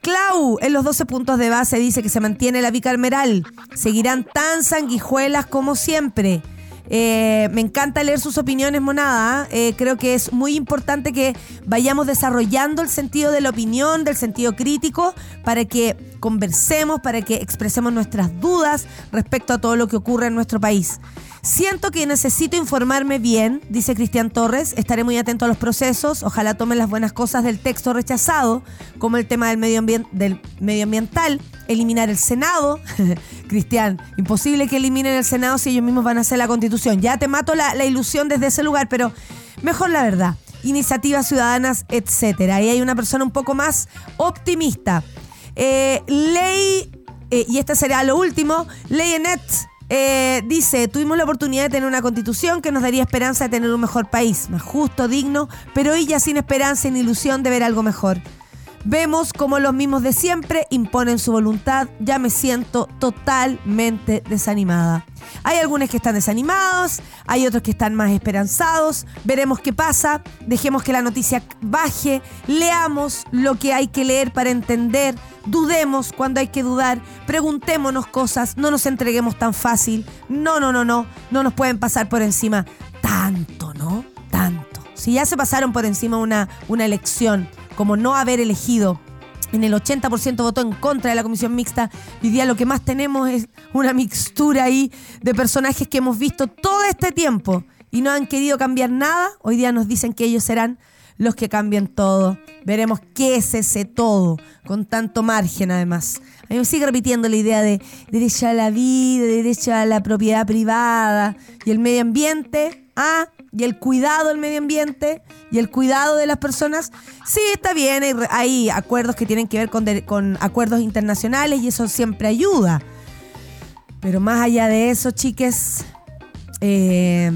Clau, en los 12 puntos de base dice que se mantiene la bicameral. Seguirán tan sanguijuelas como siempre. Eh, me encanta leer sus opiniones, monada. ¿eh? creo que es muy importante que vayamos desarrollando el sentido de la opinión, del sentido crítico, para que conversemos, para que expresemos nuestras dudas respecto a todo lo que ocurre en nuestro país. Siento que necesito informarme bien, dice Cristian Torres. Estaré muy atento a los procesos. Ojalá tomen las buenas cosas del texto rechazado, como el tema del, medio del medioambiental, eliminar el Senado. Cristian, imposible que eliminen el Senado si ellos mismos van a hacer la constitución. Ya te mato la, la ilusión desde ese lugar, pero mejor la verdad. Iniciativas ciudadanas, etcétera. Ahí hay una persona un poco más optimista. Eh, ley, eh, y este será lo último, Ley Enet eh, dice, tuvimos la oportunidad de tener una constitución que nos daría esperanza de tener un mejor país, más justo, digno, pero hoy ya sin esperanza ni ilusión de ver algo mejor. Vemos como los mismos de siempre imponen su voluntad, ya me siento totalmente desanimada. Hay algunos que están desanimados, hay otros que están más esperanzados, veremos qué pasa, dejemos que la noticia baje, leamos lo que hay que leer para entender, dudemos cuando hay que dudar, preguntémonos cosas, no nos entreguemos tan fácil, no, no, no, no, no nos pueden pasar por encima tanto, ¿no? Tanto. Si ya se pasaron por encima una, una elección, como no haber elegido en el 80% votó en contra de la comisión mixta. Hoy día lo que más tenemos es una mixtura ahí de personajes que hemos visto todo este tiempo y no han querido cambiar nada. Hoy día nos dicen que ellos serán los que cambien todo. Veremos qué es ese todo, con tanto margen además. A mí me sigue repitiendo la idea de derecho a la vida, derecho a la propiedad privada y el medio ambiente. Ah, y el cuidado del medio ambiente y el cuidado de las personas. Sí, está bien, hay, acuerdos que tienen que ver con, con acuerdos internacionales y eso siempre ayuda. Pero más allá de eso, chiques, eh,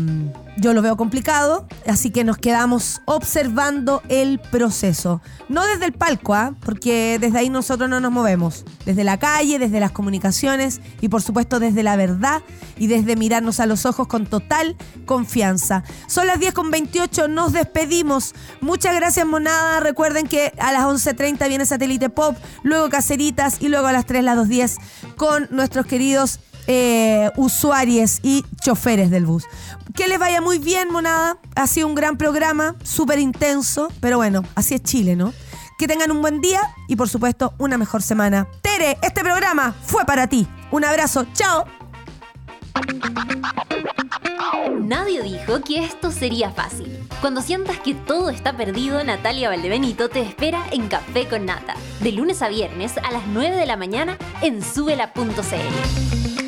yo lo veo complicado, así que nos quedamos observando el proceso. No desde el palco, ¿ah? porque desde ahí nosotros no nos movemos. Desde la calle, desde las comunicaciones y por supuesto desde la verdad y desde mirarnos a los ojos con total confianza. Son las 10 con 28, nos despedimos. Muchas gracias, Monada. Recuerden que a las 11.30 viene Satélite Pop, luego Caceritas y luego a las 3, las 2.10 con nuestros queridos eh, usuarios y choferes del bus. Que les vaya muy bien, monada. Ha sido un gran programa, súper intenso, pero bueno, así es Chile, ¿no? Que tengan un buen día y por supuesto una mejor semana. Tere, este programa fue para ti. Un abrazo, chao. Nadie dijo que esto sería fácil. Cuando sientas que todo está perdido, Natalia Valdebenito te espera en Café con Nata, de lunes a viernes a las 9 de la mañana en subela.cl.